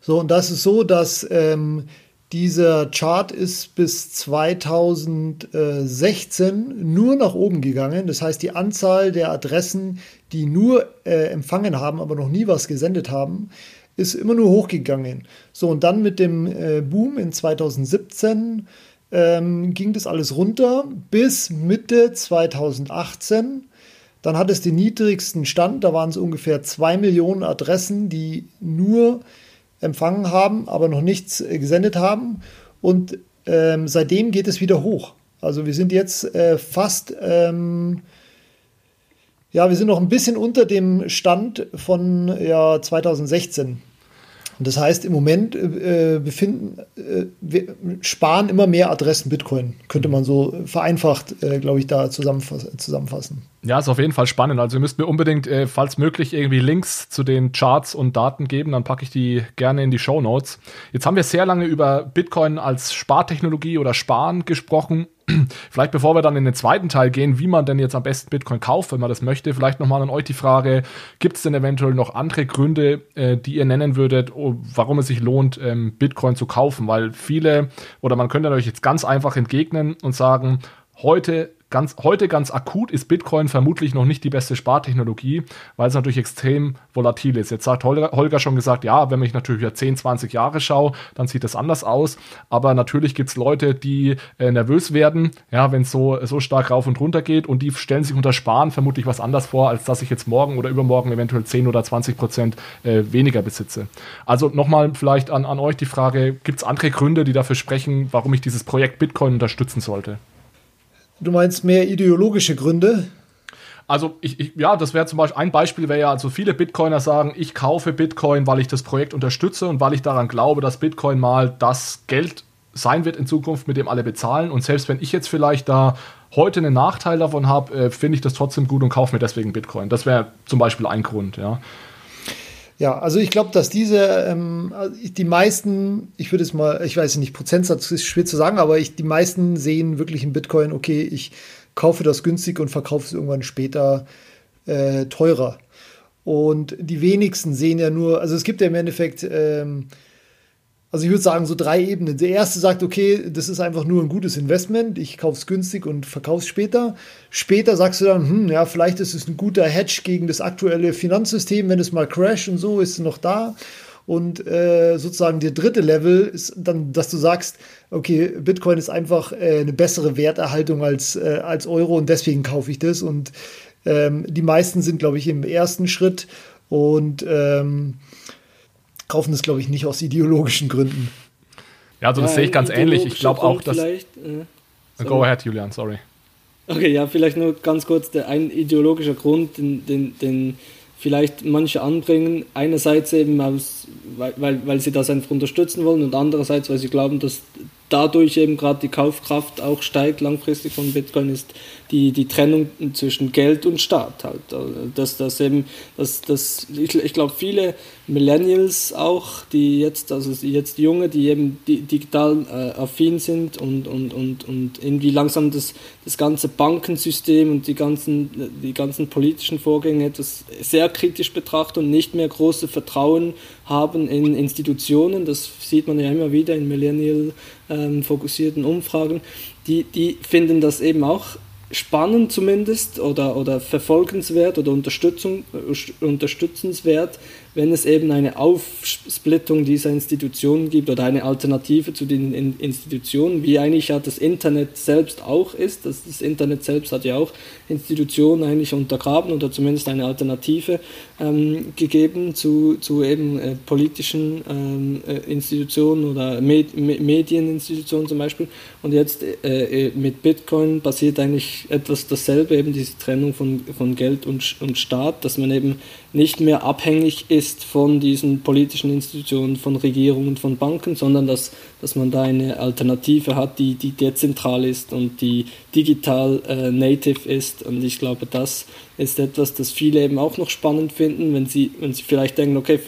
So, und das ist so, dass ähm, dieser Chart ist bis 2016 nur nach oben gegangen. Das heißt, die Anzahl der Adressen, die nur äh, empfangen haben, aber noch nie was gesendet haben, ist immer nur hochgegangen. So, und dann mit dem äh, Boom in 2017 ähm, ging das alles runter bis Mitte 2018. Dann hat es den niedrigsten Stand, da waren es ungefähr 2 Millionen Adressen, die nur empfangen haben, aber noch nichts äh, gesendet haben. Und ähm, seitdem geht es wieder hoch. Also wir sind jetzt äh, fast, ähm, ja, wir sind noch ein bisschen unter dem Stand von ja, 2016. Und das heißt, im Moment äh, befinden, äh, wir sparen immer mehr Adressen Bitcoin, könnte man so vereinfacht, äh, glaube ich, da zusammenfass zusammenfassen. Ja, ist auf jeden Fall spannend. Also ihr müsst mir unbedingt, äh, falls möglich, irgendwie Links zu den Charts und Daten geben, dann packe ich die gerne in die Show Notes. Jetzt haben wir sehr lange über Bitcoin als Spartechnologie oder Sparen gesprochen. Vielleicht bevor wir dann in den zweiten Teil gehen, wie man denn jetzt am besten Bitcoin kauft, wenn man das möchte, vielleicht nochmal an euch die Frage, gibt es denn eventuell noch andere Gründe, äh, die ihr nennen würdet, oh, warum es sich lohnt, ähm, Bitcoin zu kaufen? Weil viele, oder man könnte euch jetzt ganz einfach entgegnen und sagen, heute ganz, heute ganz akut ist Bitcoin vermutlich noch nicht die beste Spartechnologie, weil es natürlich extrem volatil ist. Jetzt sagt Holger, schon gesagt, ja, wenn ich natürlich über 10, 20 Jahre schaue, dann sieht das anders aus. Aber natürlich gibt es Leute, die äh, nervös werden, ja, wenn es so, so stark rauf und runter geht und die stellen sich unter Sparen vermutlich was anders vor, als dass ich jetzt morgen oder übermorgen eventuell 10 oder 20 Prozent äh, weniger besitze. Also nochmal vielleicht an, an euch die Frage, gibt es andere Gründe, die dafür sprechen, warum ich dieses Projekt Bitcoin unterstützen sollte? Du meinst mehr ideologische Gründe? Also ich, ich, ja, das wäre zum Beispiel ein Beispiel wäre ja, also viele Bitcoiner sagen, ich kaufe Bitcoin, weil ich das Projekt unterstütze und weil ich daran glaube, dass Bitcoin mal das Geld sein wird in Zukunft, mit dem alle bezahlen. Und selbst wenn ich jetzt vielleicht da heute einen Nachteil davon habe, äh, finde ich das trotzdem gut und kaufe mir deswegen Bitcoin. Das wäre zum Beispiel ein Grund, ja. Ja, also ich glaube, dass diese, ähm, die meisten, ich würde es mal, ich weiß nicht, Prozentsatz ist schwer zu sagen, aber ich, die meisten sehen wirklich in Bitcoin, okay, ich kaufe das günstig und verkaufe es irgendwann später äh, teurer. Und die wenigsten sehen ja nur, also es gibt ja im Endeffekt ähm, also ich würde sagen, so drei Ebenen. Der erste sagt, okay, das ist einfach nur ein gutes Investment, ich kaufe es günstig und verkaufe es später. Später sagst du dann, hm, ja, vielleicht ist es ein guter Hedge gegen das aktuelle Finanzsystem, wenn es mal crasht und so, ist es noch da. Und äh, sozusagen der dritte Level ist dann, dass du sagst, okay, Bitcoin ist einfach äh, eine bessere Werterhaltung als, äh, als Euro und deswegen kaufe ich das. Und ähm, die meisten sind, glaube ich, im ersten Schritt. Und ähm, kaufen das, glaube ich, nicht aus ideologischen Gründen. Ja, also das ja, sehe ich ganz ähnlich. Ich glaube auch, dass. Äh, Go ahead, Julian, sorry. Okay, ja, vielleicht nur ganz kurz der ein ideologischer Grund, den, den, den vielleicht manche anbringen. Einerseits eben aus, weil, weil, weil sie das einfach unterstützen wollen und andererseits, weil sie glauben, dass dadurch eben gerade die Kaufkraft auch steigt langfristig von Bitcoin, ist die, die Trennung zwischen Geld und Staat halt. Dass das eben, dass, dass, ich, ich glaube, viele Millennials auch, die jetzt, also jetzt Junge, die eben digital äh, affin sind und, und, und, und irgendwie langsam das, das ganze Bankensystem und die ganzen, die ganzen politischen Vorgänge etwas sehr kritisch betrachten und nicht mehr große Vertrauen haben in Institutionen. Das sieht man ja immer wieder in Millennial-fokussierten ähm, Umfragen. Die, die finden das eben auch spannend zumindest oder, oder verfolgenswert oder Unterstützung, äh, unterstützenswert, wenn es eben eine Aufsplittung dieser Institutionen gibt oder eine Alternative zu den Institutionen, wie eigentlich ja das Internet selbst auch ist. Das, das Internet selbst hat ja auch Institutionen eigentlich untergraben oder zumindest eine Alternative ähm, gegeben zu, zu eben äh, politischen ähm, äh, Institutionen oder Med Medieninstitutionen zum Beispiel. Und jetzt äh, äh, mit Bitcoin passiert eigentlich etwas dasselbe, eben diese Trennung von, von Geld und, und Staat, dass man eben nicht mehr abhängig ist von diesen politischen Institutionen, von Regierungen, von Banken, sondern dass, dass man da eine Alternative hat, die, die dezentral ist und die digital äh, native ist. Und ich glaube, das ist etwas, das viele eben auch noch spannend finden, wenn sie, wenn sie vielleicht denken, okay,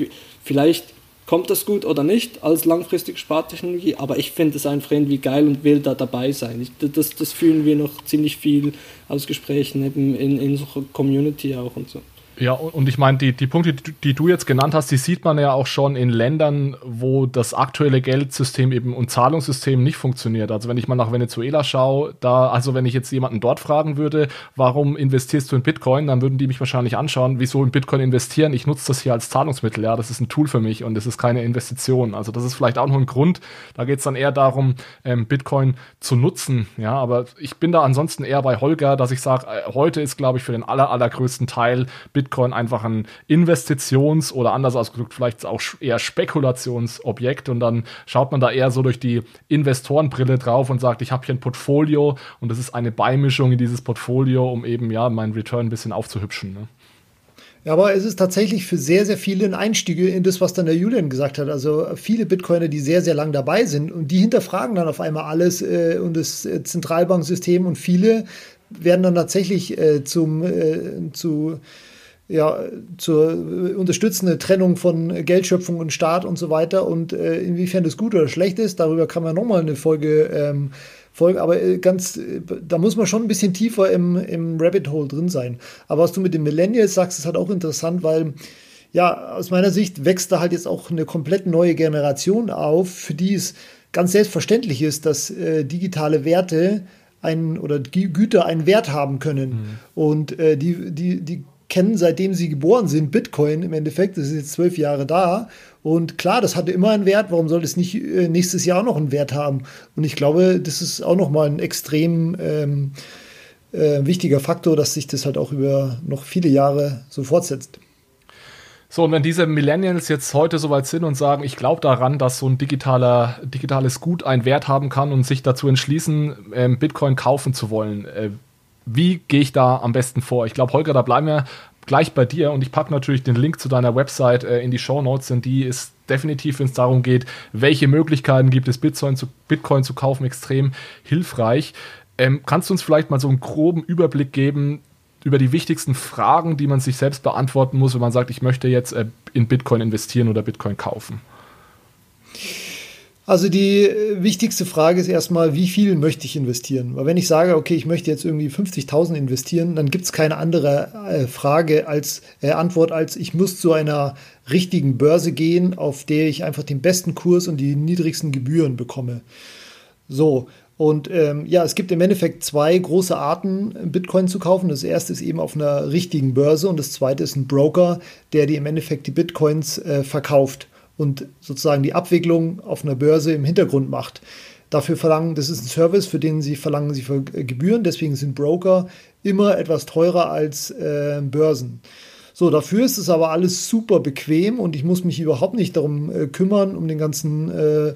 vielleicht kommt das gut oder nicht als langfristige Spartechnologie, aber ich finde es einfach irgendwie geil und will da dabei sein. Ich, das, das fühlen wir noch ziemlich viel aus Gesprächen eben in, in so Community auch und so. Ja, und ich meine, die, die Punkte, die du jetzt genannt hast, die sieht man ja auch schon in Ländern, wo das aktuelle Geldsystem eben und Zahlungssystem nicht funktioniert. Also wenn ich mal nach Venezuela schaue, da, also wenn ich jetzt jemanden dort fragen würde, warum investierst du in Bitcoin, dann würden die mich wahrscheinlich anschauen, wieso in Bitcoin investieren? Ich nutze das hier als Zahlungsmittel, ja, das ist ein Tool für mich und es ist keine Investition. Also das ist vielleicht auch noch ein Grund. Da geht es dann eher darum, ähm, Bitcoin zu nutzen. Ja, aber ich bin da ansonsten eher bei Holger, dass ich sage, äh, heute ist, glaube ich, für den aller, allergrößten Teil Bitcoin Bitcoin einfach ein Investitions- oder anders ausgedrückt vielleicht auch eher Spekulationsobjekt und dann schaut man da eher so durch die Investorenbrille drauf und sagt, ich habe hier ein Portfolio und das ist eine Beimischung in dieses Portfolio, um eben ja meinen Return ein bisschen aufzuhübschen. Ne? Ja, aber es ist tatsächlich für sehr, sehr viele ein Einstieg in das, was dann der Julian gesagt hat. Also viele Bitcoiner, die sehr, sehr lang dabei sind und die hinterfragen dann auf einmal alles äh, und das äh, Zentralbanksystem und viele werden dann tatsächlich äh, zum, äh, zu ja, zur unterstützende Trennung von Geldschöpfung und Staat und so weiter und äh, inwiefern das gut oder schlecht ist, darüber kann man nochmal eine Folge ähm, folgen, aber äh, ganz, äh, da muss man schon ein bisschen tiefer im, im Rabbit Hole drin sein. Aber was du mit den Millennials sagst, ist halt auch interessant, weil ja, aus meiner Sicht wächst da halt jetzt auch eine komplett neue Generation auf, für die es ganz selbstverständlich ist, dass äh, digitale Werte einen oder Güter einen Wert haben können. Mhm. Und äh, die, die, die kennen, seitdem sie geboren sind, Bitcoin im Endeffekt. Das ist jetzt zwölf Jahre da. Und klar, das hatte immer einen Wert. Warum soll es nicht äh, nächstes Jahr auch noch einen Wert haben? Und ich glaube, das ist auch noch mal ein extrem ähm, äh, wichtiger Faktor, dass sich das halt auch über noch viele Jahre so fortsetzt. So, und wenn diese Millennials jetzt heute soweit sind und sagen, ich glaube daran, dass so ein digitaler, digitales Gut einen Wert haben kann und sich dazu entschließen, ähm, Bitcoin kaufen zu wollen, äh, wie gehe ich da am besten vor? Ich glaube, Holger, da bleiben wir gleich bei dir und ich packe natürlich den Link zu deiner Website äh, in die Show Notes, denn die ist definitiv, wenn es darum geht, welche Möglichkeiten gibt es, Bitcoin zu, Bitcoin zu kaufen, extrem hilfreich. Ähm, kannst du uns vielleicht mal so einen groben Überblick geben über die wichtigsten Fragen, die man sich selbst beantworten muss, wenn man sagt, ich möchte jetzt äh, in Bitcoin investieren oder Bitcoin kaufen? Also die äh, wichtigste Frage ist erstmal, wie viel möchte ich investieren? Weil wenn ich sage, okay, ich möchte jetzt irgendwie 50.000 investieren, dann gibt es keine andere äh, Frage als äh, Antwort als ich muss zu einer richtigen Börse gehen, auf der ich einfach den besten Kurs und die niedrigsten Gebühren bekomme. So, und ähm, ja, es gibt im Endeffekt zwei große Arten, Bitcoin zu kaufen. Das erste ist eben auf einer richtigen Börse und das zweite ist ein Broker, der dir im Endeffekt die Bitcoins äh, verkauft und sozusagen die Abwicklung auf einer Börse im Hintergrund macht. Dafür verlangen, das ist ein Service, für den sie verlangen sie für Gebühren, deswegen sind Broker immer etwas teurer als äh, Börsen. So, dafür ist es aber alles super bequem und ich muss mich überhaupt nicht darum äh, kümmern, um den ganzen äh,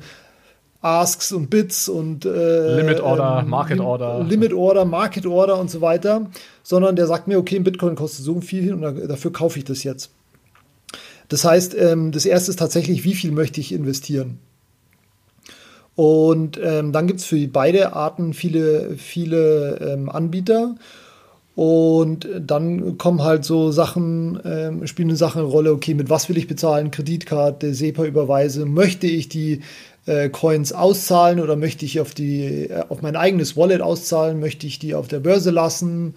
Asks und Bits und äh, Limit Order, ähm, Market Order. Limit Order, Market Order und so weiter, sondern der sagt mir, okay, ein Bitcoin kostet so viel und dafür kaufe ich das jetzt. Das heißt, ähm, das erste ist tatsächlich, wie viel möchte ich investieren? Und ähm, dann gibt es für beide Arten viele, viele ähm, Anbieter. Und dann kommen halt so Sachen, ähm, spielen eine Sache eine Rolle, okay, mit was will ich bezahlen? Kreditkarte, SEPA überweise, möchte ich die äh, Coins auszahlen oder möchte ich auf, die, äh, auf mein eigenes Wallet auszahlen? Möchte ich die auf der Börse lassen?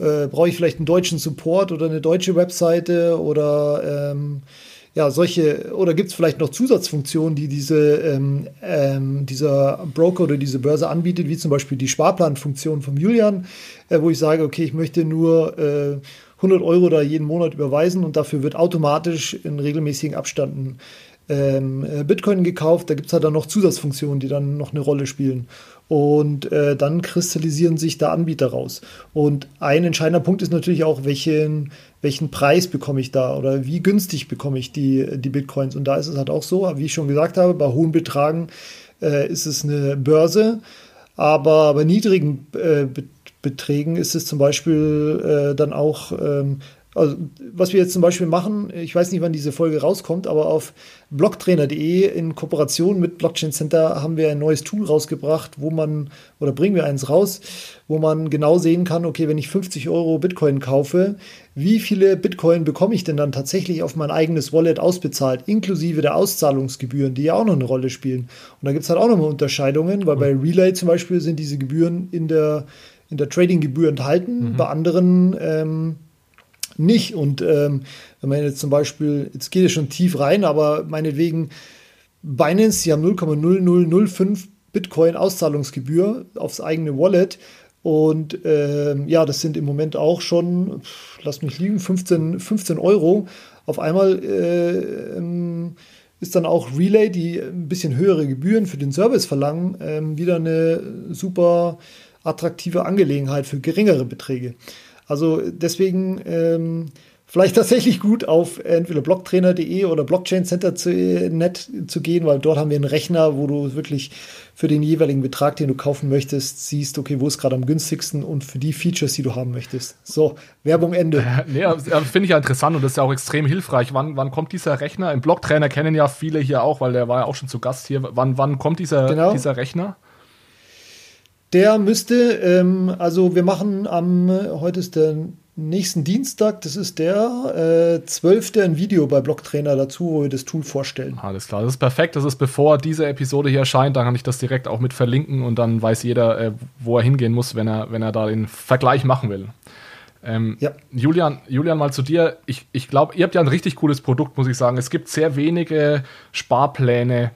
Äh, Brauche ich vielleicht einen deutschen Support oder eine deutsche Webseite oder ähm, ja, solche, oder gibt es vielleicht noch Zusatzfunktionen, die diese, ähm, ähm, dieser Broker oder diese Börse anbietet, wie zum Beispiel die Sparplanfunktion von Julian, äh, wo ich sage, okay, ich möchte nur äh, 100 Euro da jeden Monat überweisen und dafür wird automatisch in regelmäßigen Abständen ähm, äh, Bitcoin gekauft. Da gibt es halt dann noch Zusatzfunktionen, die dann noch eine Rolle spielen. Und äh, dann kristallisieren sich da Anbieter raus. Und ein entscheidender Punkt ist natürlich auch, welchen, welchen Preis bekomme ich da oder wie günstig bekomme ich die, die Bitcoins. Und da ist es halt auch so, wie ich schon gesagt habe, bei hohen Betragen äh, ist es eine Börse, aber bei niedrigen äh, Beträgen ist es zum Beispiel äh, dann auch ähm, also, was wir jetzt zum Beispiel machen, ich weiß nicht, wann diese Folge rauskommt, aber auf blocktrainer.de in Kooperation mit Blockchain Center haben wir ein neues Tool rausgebracht, wo man, oder bringen wir eins raus, wo man genau sehen kann, okay, wenn ich 50 Euro Bitcoin kaufe, wie viele Bitcoin bekomme ich denn dann tatsächlich auf mein eigenes Wallet ausbezahlt, inklusive der Auszahlungsgebühren, die ja auch noch eine Rolle spielen. Und da gibt es halt auch nochmal Unterscheidungen, weil bei Relay zum Beispiel sind diese Gebühren in der, in der Trading-Gebühr enthalten, mhm. bei anderen ähm, nicht. Und ähm, wenn man jetzt zum Beispiel, jetzt geht es schon tief rein, aber meinetwegen Binance, die haben 0,0005 Bitcoin Auszahlungsgebühr aufs eigene Wallet. Und ähm, ja, das sind im Moment auch schon, lass mich liegen, 15, 15 Euro. Auf einmal äh, ähm, ist dann auch Relay, die ein bisschen höhere Gebühren für den Service verlangen, ähm, wieder eine super attraktive Angelegenheit für geringere Beträge. Also deswegen ähm, vielleicht tatsächlich gut auf entweder blocktrainer.de oder blockchaincenter.net zu gehen, weil dort haben wir einen Rechner, wo du wirklich für den jeweiligen Betrag, den du kaufen möchtest, siehst, okay, wo ist gerade am günstigsten und für die Features, die du haben möchtest. So, Werbung Ende. Äh, nee, finde ich ja interessant und das ist ja auch extrem hilfreich. Wann, wann kommt dieser Rechner? Im Blocktrainer kennen ja viele hier auch, weil der war ja auch schon zu Gast hier. Wann, wann kommt dieser, genau. dieser Rechner? Der müsste, ähm, also wir machen am, heute ist der nächsten Dienstag, das ist der äh, 12. ein Video bei Blocktrainer dazu, wo wir das Tool vorstellen. Alles klar, das ist perfekt. Das ist bevor diese Episode hier erscheint, dann kann ich das direkt auch mit verlinken und dann weiß jeder, äh, wo er hingehen muss, wenn er, wenn er da den Vergleich machen will. Ähm, ja. Julian, Julian, mal zu dir. Ich, ich glaube, ihr habt ja ein richtig cooles Produkt, muss ich sagen. Es gibt sehr wenige Sparpläne,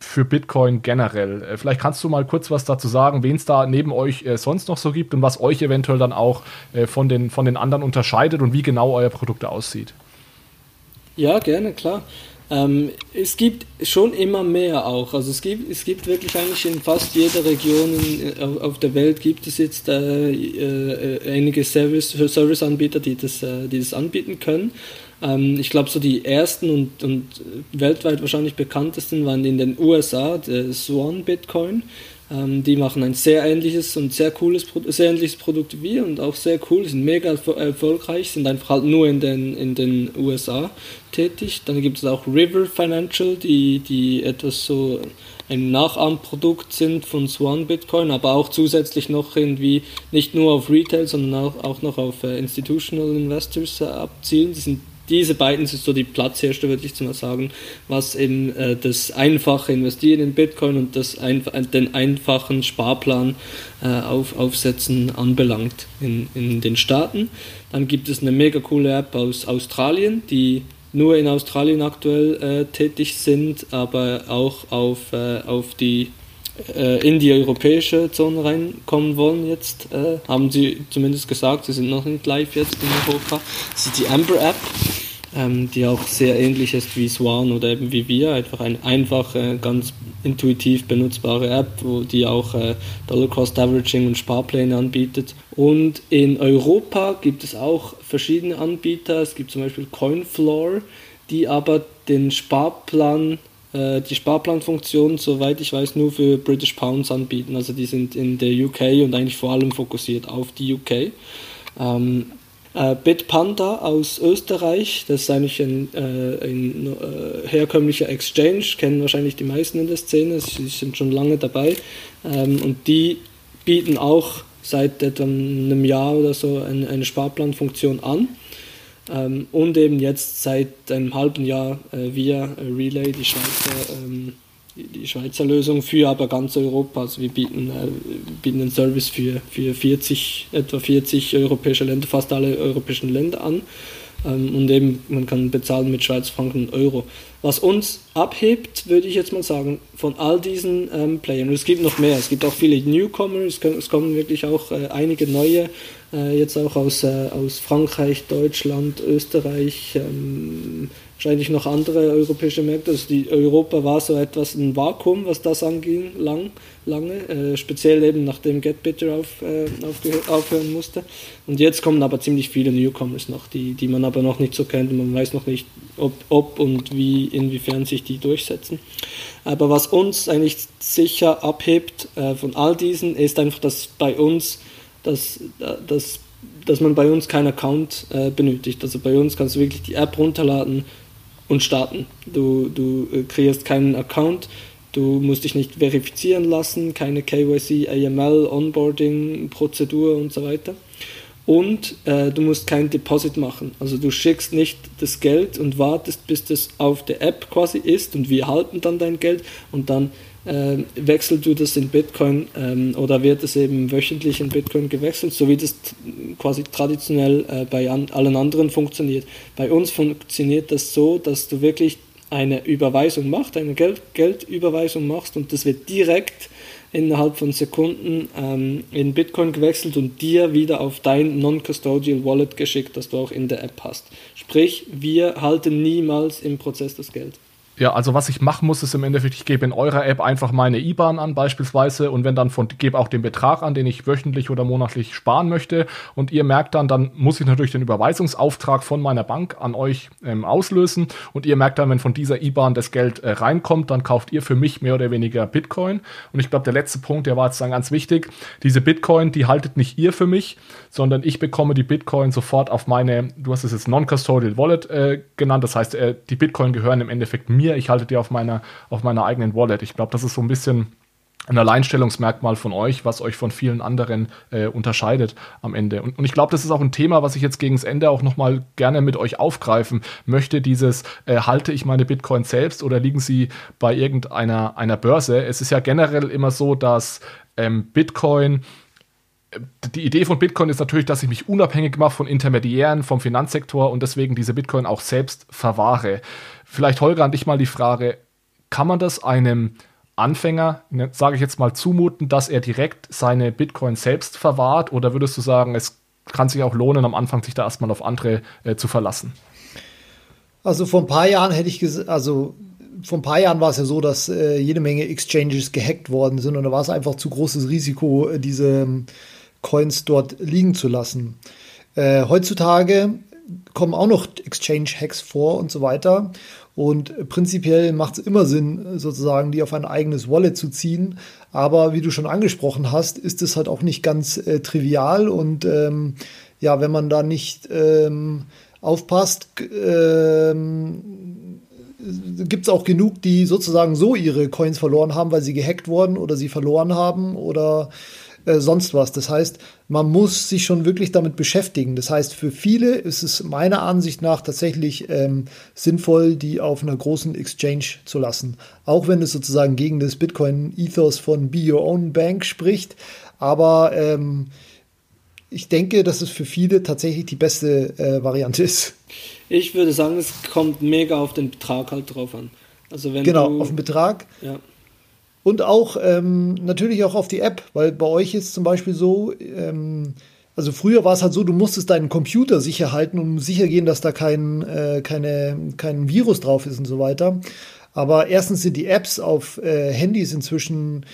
für Bitcoin generell. Äh, vielleicht kannst du mal kurz was dazu sagen, wen es da neben euch äh, sonst noch so gibt und was euch eventuell dann auch äh, von, den, von den anderen unterscheidet und wie genau euer Produkt aussieht. Ja, gerne, klar. Ähm, es gibt schon immer mehr auch. Also es gibt, es gibt wirklich eigentlich in fast jeder Region in, auf, auf, der Welt gibt es jetzt äh, äh, einige Service, Serviceanbieter, die das, äh, die das anbieten können. Ähm, ich glaube, so die ersten und, und weltweit wahrscheinlich bekanntesten waren in den USA, der Swan Bitcoin. Ähm, die machen ein sehr ähnliches und sehr cooles, sehr ähnliches Produkt wie und auch sehr cool, sind mega erfolgreich, sind einfach halt nur in den, in den USA tätig. Dann gibt es auch River Financial, die, die etwas so ein Nachahmprodukt sind von Swan Bitcoin, aber auch zusätzlich noch irgendwie nicht nur auf Retail, sondern auch, auch noch auf äh, Institutional Investors äh, abzielen. Die sind diese beiden sind so die Platzhersteller, würde ich mal sagen, was eben äh, das einfache Investieren in Bitcoin und das ein, den einfachen Sparplan äh, auf, aufsetzen anbelangt in, in den Staaten. Dann gibt es eine mega coole App aus Australien, die nur in Australien aktuell äh, tätig sind, aber auch auf, äh, auf die äh, in die europäische Zone reinkommen wollen jetzt, äh, haben sie zumindest gesagt, sie sind noch nicht live jetzt in Europa. Das ist die Amber App, ähm, die auch sehr ähnlich ist wie Swan oder eben wie wir, einfach eine einfache, ganz intuitiv benutzbare App, wo die auch äh, Dollar Cost Averaging und Sparpläne anbietet. Und in Europa gibt es auch verschiedene Anbieter. Es gibt zum Beispiel Coinfloor, die aber den Sparplan äh, die Sparplanfunktion, soweit ich weiß, nur für British Pounds anbieten. Also die sind in der UK und eigentlich vor allem fokussiert auf die UK. Ähm, äh, Bitpanda aus Österreich, das ist eigentlich ein, äh, ein äh, herkömmlicher Exchange, kennen wahrscheinlich die meisten in der Szene, sie sind schon lange dabei. Ähm, und die bieten auch seit etwa einem Jahr oder so eine, eine Sparplanfunktion an. Ähm, und eben jetzt seit einem halben Jahr äh, via Relay, die Schweizer, ähm, die Schweizer Lösung für aber ganz Europa. Also wir bieten, äh, bieten einen Service für, für 40, etwa 40 europäische Länder, fast alle europäischen Länder an. Ähm, und eben man kann bezahlen mit Schweizer Franken und Euro. Was uns abhebt, würde ich jetzt mal sagen, von all diesen ähm, Playern, und es gibt noch mehr, es gibt auch viele Newcomer, es, es kommen wirklich auch äh, einige neue, äh, jetzt auch aus, äh, aus Frankreich, Deutschland, Österreich, ähm, wahrscheinlich noch andere europäische Märkte. Also die Europa war so etwas ein Vakuum, was das anging, lang, lange, äh, speziell eben nachdem GetBitter auf, äh, aufhören musste. Und jetzt kommen aber ziemlich viele Newcomers noch, die, die man aber noch nicht so kennt. Man weiß noch nicht, ob, ob und wie, inwiefern sich die durchsetzen. Aber was uns eigentlich sicher abhebt äh, von all diesen, ist einfach, dass bei uns dass, dass, dass man bei uns keinen Account äh, benötigt. Also bei uns kannst du wirklich die App runterladen, und starten. Du, du äh, kreierst keinen Account, du musst dich nicht verifizieren lassen, keine KYC, AML, Onboarding, Prozedur und so weiter. Und äh, du musst kein Deposit machen. Also du schickst nicht das Geld und wartest, bis das auf der App quasi ist und wir halten dann dein Geld und dann äh, wechselst du das in Bitcoin ähm, oder wird es eben wöchentlich in Bitcoin gewechselt, so wie das quasi traditionell äh, bei an, allen anderen funktioniert. Bei uns funktioniert das so, dass du wirklich eine Überweisung machst, eine Geld Geldüberweisung machst und das wird direkt innerhalb von Sekunden ähm, in Bitcoin gewechselt und dir wieder auf dein Non-Custodial Wallet geschickt, das du auch in der App hast. Sprich, wir halten niemals im Prozess das Geld. Ja, also was ich machen muss, ist im Endeffekt, ich gebe in eurer App einfach meine IBAN an beispielsweise und wenn dann von, gebe auch den Betrag an, den ich wöchentlich oder monatlich sparen möchte. Und ihr merkt dann, dann muss ich natürlich den Überweisungsauftrag von meiner Bank an euch ähm, auslösen. Und ihr merkt dann, wenn von dieser IBAN das Geld äh, reinkommt, dann kauft ihr für mich mehr oder weniger Bitcoin. Und ich glaube, der letzte Punkt, der war jetzt dann ganz wichtig, diese Bitcoin, die haltet nicht ihr für mich, sondern ich bekomme die Bitcoin sofort auf meine, du hast es jetzt Non-Custodial Wallet äh, genannt, das heißt, äh, die Bitcoin gehören im Endeffekt mir mir, ich halte die auf meiner, auf meiner eigenen Wallet. Ich glaube, das ist so ein bisschen ein Alleinstellungsmerkmal von euch, was euch von vielen anderen äh, unterscheidet am Ende. Und, und ich glaube, das ist auch ein Thema, was ich jetzt gegen das Ende auch nochmal gerne mit euch aufgreifen möchte. Dieses, äh, halte ich meine Bitcoin selbst oder liegen sie bei irgendeiner einer Börse? Es ist ja generell immer so, dass ähm, Bitcoin die Idee von Bitcoin ist natürlich, dass ich mich unabhängig mache von Intermediären, vom Finanzsektor und deswegen diese Bitcoin auch selbst verwahre. Vielleicht Holger an dich mal die Frage, kann man das einem Anfänger, ne, sage ich jetzt mal, zumuten, dass er direkt seine Bitcoin selbst verwahrt oder würdest du sagen, es kann sich auch lohnen, am Anfang sich da erstmal auf andere äh, zu verlassen? Also vor ein paar Jahren hätte ich gesagt, also vor ein paar Jahren war es ja so, dass äh, jede Menge Exchanges gehackt worden sind und da war es einfach zu großes Risiko, äh, diese ähm, Coins dort liegen zu lassen. Äh, heutzutage kommen auch noch Exchange-Hacks vor und so weiter. Und prinzipiell macht es immer Sinn, sozusagen die auf ein eigenes Wallet zu ziehen. Aber wie du schon angesprochen hast, ist es halt auch nicht ganz äh, trivial. Und ähm, ja, wenn man da nicht ähm, aufpasst, ähm, gibt es auch genug, die sozusagen so ihre Coins verloren haben, weil sie gehackt wurden oder sie verloren haben oder äh, sonst was. Das heißt, man muss sich schon wirklich damit beschäftigen. Das heißt, für viele ist es meiner Ansicht nach tatsächlich ähm, sinnvoll, die auf einer großen Exchange zu lassen. Auch wenn es sozusagen gegen das Bitcoin-Ethos von Be Your Own Bank spricht. Aber ähm, ich denke, dass es für viele tatsächlich die beste äh, Variante ist. Ich würde sagen, es kommt mega auf den Betrag halt drauf an. Also wenn genau, du, auf den Betrag. Ja. Und auch ähm, natürlich auch auf die App, weil bei euch ist zum Beispiel so, ähm, also früher war es halt so, du musstest deinen Computer sicher halten, um sicher gehen, dass da kein, äh, keine, kein Virus drauf ist und so weiter. Aber erstens sind die Apps auf äh, Handys inzwischen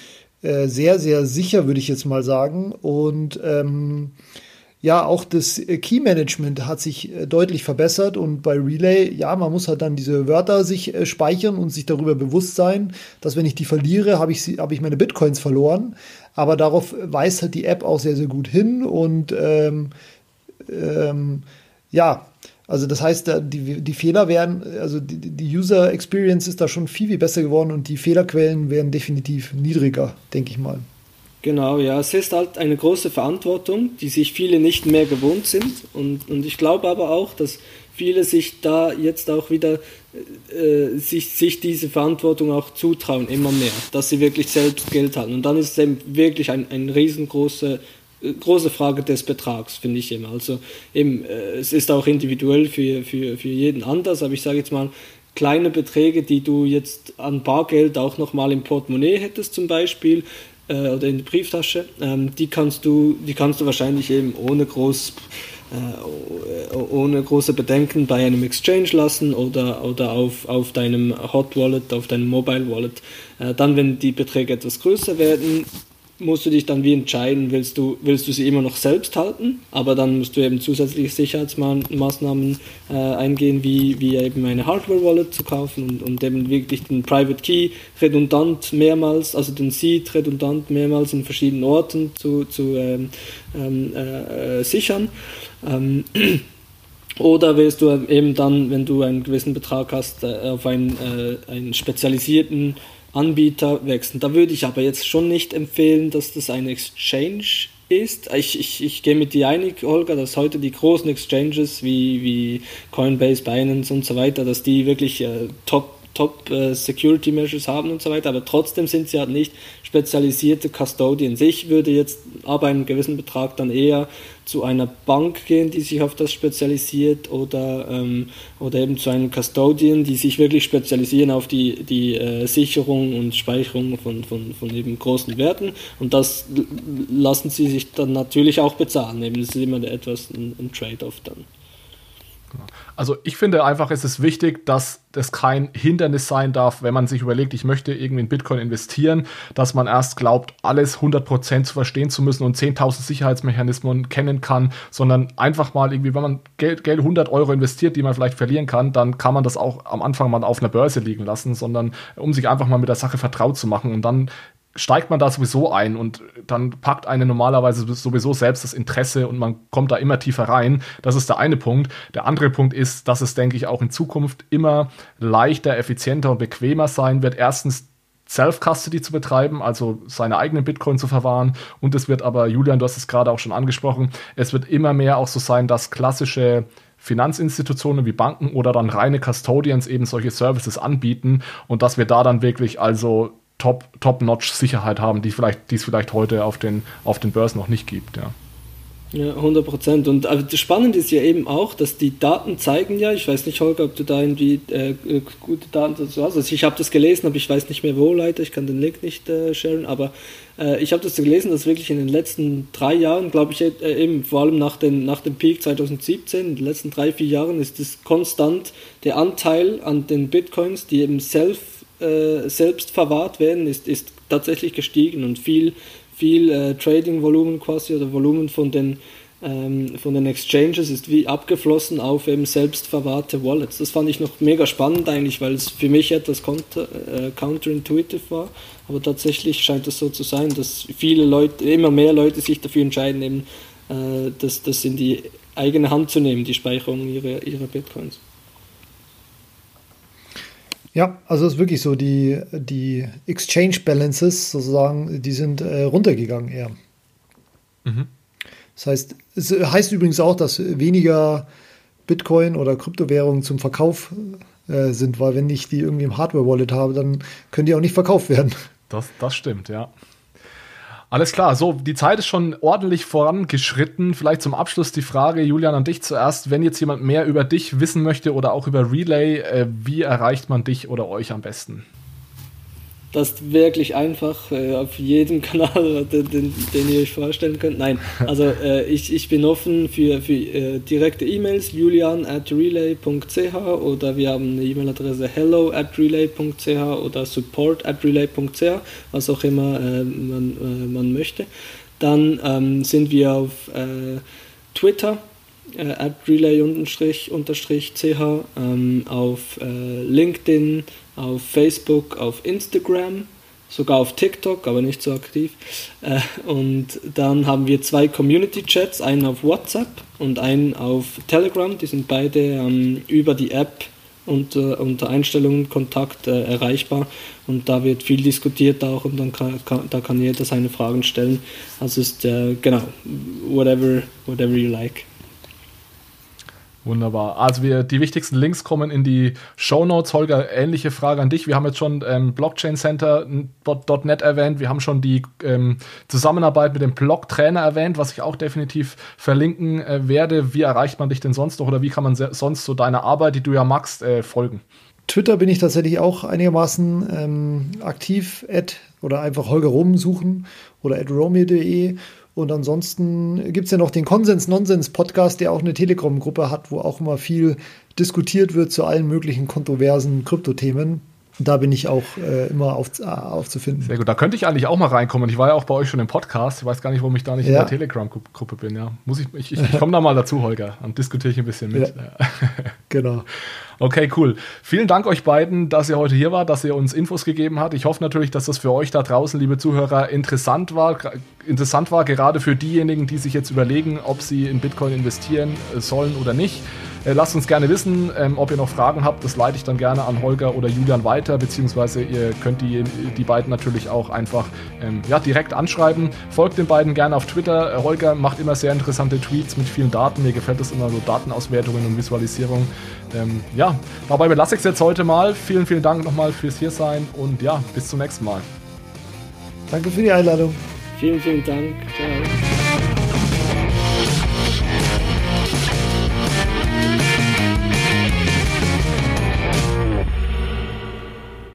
äh, sehr, sehr sicher, würde ich jetzt mal sagen. Und ähm, ja, auch das äh, Key Management hat sich äh, deutlich verbessert und bei Relay, ja, man muss halt dann diese Wörter sich äh, speichern und sich darüber bewusst sein, dass wenn ich die verliere, habe ich, hab ich meine Bitcoins verloren. Aber darauf weist halt die App auch sehr, sehr gut hin und ähm, ähm, ja, also das heißt, die, die Fehler werden, also die, die User Experience ist da schon viel, viel besser geworden und die Fehlerquellen werden definitiv niedriger, denke ich mal. Genau, ja, es ist halt eine große Verantwortung, die sich viele nicht mehr gewohnt sind. Und, und ich glaube aber auch, dass viele sich da jetzt auch wieder äh, sich, sich diese Verantwortung auch zutrauen, immer mehr, dass sie wirklich selbst Geld haben. Und dann ist es eben wirklich ein, ein riesengroße äh, große Frage des Betrags, finde ich immer. Also eben, äh, es ist auch individuell für, für, für jeden anders, aber ich sage jetzt mal, kleine Beträge, die du jetzt an Bargeld auch nochmal im Portemonnaie hättest zum Beispiel äh, oder in der Brieftasche, ähm, die, kannst du, die kannst du wahrscheinlich eben ohne groß äh, ohne große Bedenken bei einem Exchange lassen oder, oder auf, auf deinem Hot Wallet, auf deinem Mobile Wallet. Äh, dann, wenn die Beträge etwas größer werden, musst du dich dann wie entscheiden, willst du, willst du sie immer noch selbst halten, aber dann musst du eben zusätzliche Sicherheitsmaßnahmen äh, eingehen, wie, wie eben eine Hardware-Wallet zu kaufen und, und eben wirklich den Private Key redundant mehrmals, also den Seed redundant mehrmals in verschiedenen Orten zu, zu ähm, ähm, äh, sichern. Ähm, oder willst du eben dann, wenn du einen gewissen Betrag hast, äh, auf einen, äh, einen spezialisierten Anbieter wechseln. Da würde ich aber jetzt schon nicht empfehlen, dass das ein Exchange ist. Ich, ich, ich gehe mit dir einig, Holger, dass heute die großen Exchanges wie, wie Coinbase, Binance und so weiter, dass die wirklich äh, top Top äh, Security Measures haben und so weiter, aber trotzdem sind sie halt nicht spezialisierte Custodians. Ich würde jetzt aber einen gewissen Betrag dann eher zu einer Bank gehen, die sich auf das spezialisiert oder, ähm, oder eben zu einem Custodian, die sich wirklich spezialisieren auf die, die äh, Sicherung und Speicherung von, von, von eben großen Werten und das lassen sie sich dann natürlich auch bezahlen. Eben, das ist immer etwas ein, ein Trade-off dann. Also ich finde einfach, es ist wichtig, dass das kein Hindernis sein darf, wenn man sich überlegt, ich möchte irgendwie in Bitcoin investieren, dass man erst glaubt, alles 100% zu verstehen zu müssen und 10.000 Sicherheitsmechanismen kennen kann, sondern einfach mal irgendwie, wenn man Geld, Geld 100 Euro investiert, die man vielleicht verlieren kann, dann kann man das auch am Anfang mal auf einer Börse liegen lassen, sondern um sich einfach mal mit der Sache vertraut zu machen und dann steigt man da sowieso ein und dann packt eine normalerweise sowieso selbst das Interesse und man kommt da immer tiefer rein. Das ist der eine Punkt. Der andere Punkt ist, dass es, denke ich, auch in Zukunft immer leichter, effizienter und bequemer sein wird. Erstens Self-Custody zu betreiben, also seine eigenen Bitcoin zu verwahren. Und es wird aber, Julian, du hast es gerade auch schon angesprochen, es wird immer mehr auch so sein, dass klassische Finanzinstitutionen wie Banken oder dann reine Custodians eben solche Services anbieten und dass wir da dann wirklich also top, top-notch Sicherheit haben, die vielleicht, es vielleicht heute auf den, auf den Börsen noch nicht gibt, ja. Ja, 100 Prozent. Und das Spannende ist ja eben auch, dass die Daten zeigen ja, ich weiß nicht, Holger, ob du da irgendwie äh, gute Daten dazu hast. Also ich habe das gelesen, aber ich weiß nicht mehr wo, leider. Ich kann den Link nicht äh, sharen. Aber äh, ich habe das gelesen, dass wirklich in den letzten drei Jahren, glaube ich, äh, eben vor allem nach, den, nach dem Peak 2017, in den letzten drei, vier Jahren, ist es konstant der Anteil an den Bitcoins, die eben self äh, selbst verwahrt werden, ist, ist tatsächlich gestiegen und viel, viel äh, Trading-Volumen quasi oder Volumen von den, ähm, von den Exchanges ist wie abgeflossen auf eben selbst verwahrte Wallets. Das fand ich noch mega spannend eigentlich, weil es für mich etwas counter, äh, counterintuitive war, aber tatsächlich scheint es so zu sein, dass viele Leute, immer mehr Leute sich dafür entscheiden, eben äh, das, das in die eigene Hand zu nehmen, die Speicherung ihrer, ihrer Bitcoins. Ja, also es ist wirklich so, die, die Exchange Balances sozusagen, die sind äh, runtergegangen eher. Mhm. Das heißt, es heißt übrigens auch, dass weniger Bitcoin oder Kryptowährungen zum Verkauf äh, sind, weil wenn ich die irgendwie im Hardware-Wallet habe, dann können die auch nicht verkauft werden. Das, das stimmt, ja. Alles klar, so, die Zeit ist schon ordentlich vorangeschritten. Vielleicht zum Abschluss die Frage, Julian, an dich zuerst. Wenn jetzt jemand mehr über dich wissen möchte oder auch über Relay, äh, wie erreicht man dich oder euch am besten? Das ist wirklich einfach äh, auf jedem Kanal, den, den, den, ihr euch vorstellen könnt. Nein, also äh, ich, ich bin offen für, für äh, direkte E-Mails, julian at relay.ch oder wir haben eine E-Mail-Adresse hello at relay.ch oder support at relay.ch, was auch immer äh, man, äh, man möchte. Dann ähm, sind wir auf äh, Twitter, at relay-ch, ähm, auf LinkedIn, auf Facebook, auf Instagram, sogar auf TikTok, aber nicht so aktiv. Äh, und dann haben wir zwei Community-Chats, einen auf WhatsApp und einen auf Telegram. Die sind beide ähm, über die App unter, unter Einstellungen, Kontakt äh, erreichbar und da wird viel diskutiert auch und dann kann, kann, da kann jeder seine Fragen stellen. Also ist äh, genau, whatever, whatever you like. Wunderbar. Also wir, die wichtigsten Links kommen in die Show Notes. Holger, ähnliche Frage an dich. Wir haben jetzt schon ähm, Blockchain Center.net erwähnt. Wir haben schon die ähm, Zusammenarbeit mit dem Blog-Trainer erwähnt, was ich auch definitiv verlinken äh, werde. Wie erreicht man dich denn sonst noch oder wie kann man sonst so deiner Arbeit, die du ja magst, äh, folgen? Twitter bin ich tatsächlich auch einigermaßen ähm, aktiv. Ad oder einfach Holger Rum suchen oder at romeo.de und ansonsten gibt es ja noch den Konsens-Nonsens-Podcast, der auch eine Telegram-Gruppe hat, wo auch immer viel diskutiert wird zu allen möglichen kontroversen Kryptothemen. Da bin ich auch äh, immer auf, äh, aufzufinden. Sehr gut, da könnte ich eigentlich auch mal reinkommen. Ich war ja auch bei euch schon im Podcast. Ich weiß gar nicht, warum ich da nicht ja. in der Telegram-Gruppe bin. Ja, muss ich, ich, ich, komme da mal dazu, Holger, und diskutiere ich ein bisschen mit. Ja. genau. Okay, cool. Vielen Dank euch beiden, dass ihr heute hier wart, dass ihr uns Infos gegeben habt. Ich hoffe natürlich, dass das für euch da draußen, liebe Zuhörer, interessant war. Interessant war, gerade für diejenigen, die sich jetzt überlegen, ob sie in Bitcoin investieren äh, sollen oder nicht. Äh, lasst uns gerne wissen, ähm, ob ihr noch Fragen habt. Das leite ich dann gerne an Holger oder Julian weiter, beziehungsweise ihr könnt die, die beiden natürlich auch einfach ähm, ja, direkt anschreiben. Folgt den beiden gerne auf Twitter. Äh, Holger macht immer sehr interessante Tweets mit vielen Daten. Mir gefällt das immer so Datenauswertungen und Visualisierung. Ähm, ja, dabei belasse ich es jetzt heute mal. Vielen, vielen Dank nochmal fürs Hiersein und ja, bis zum nächsten Mal. Danke für die Einladung. Vielen, vielen Dank. Ciao.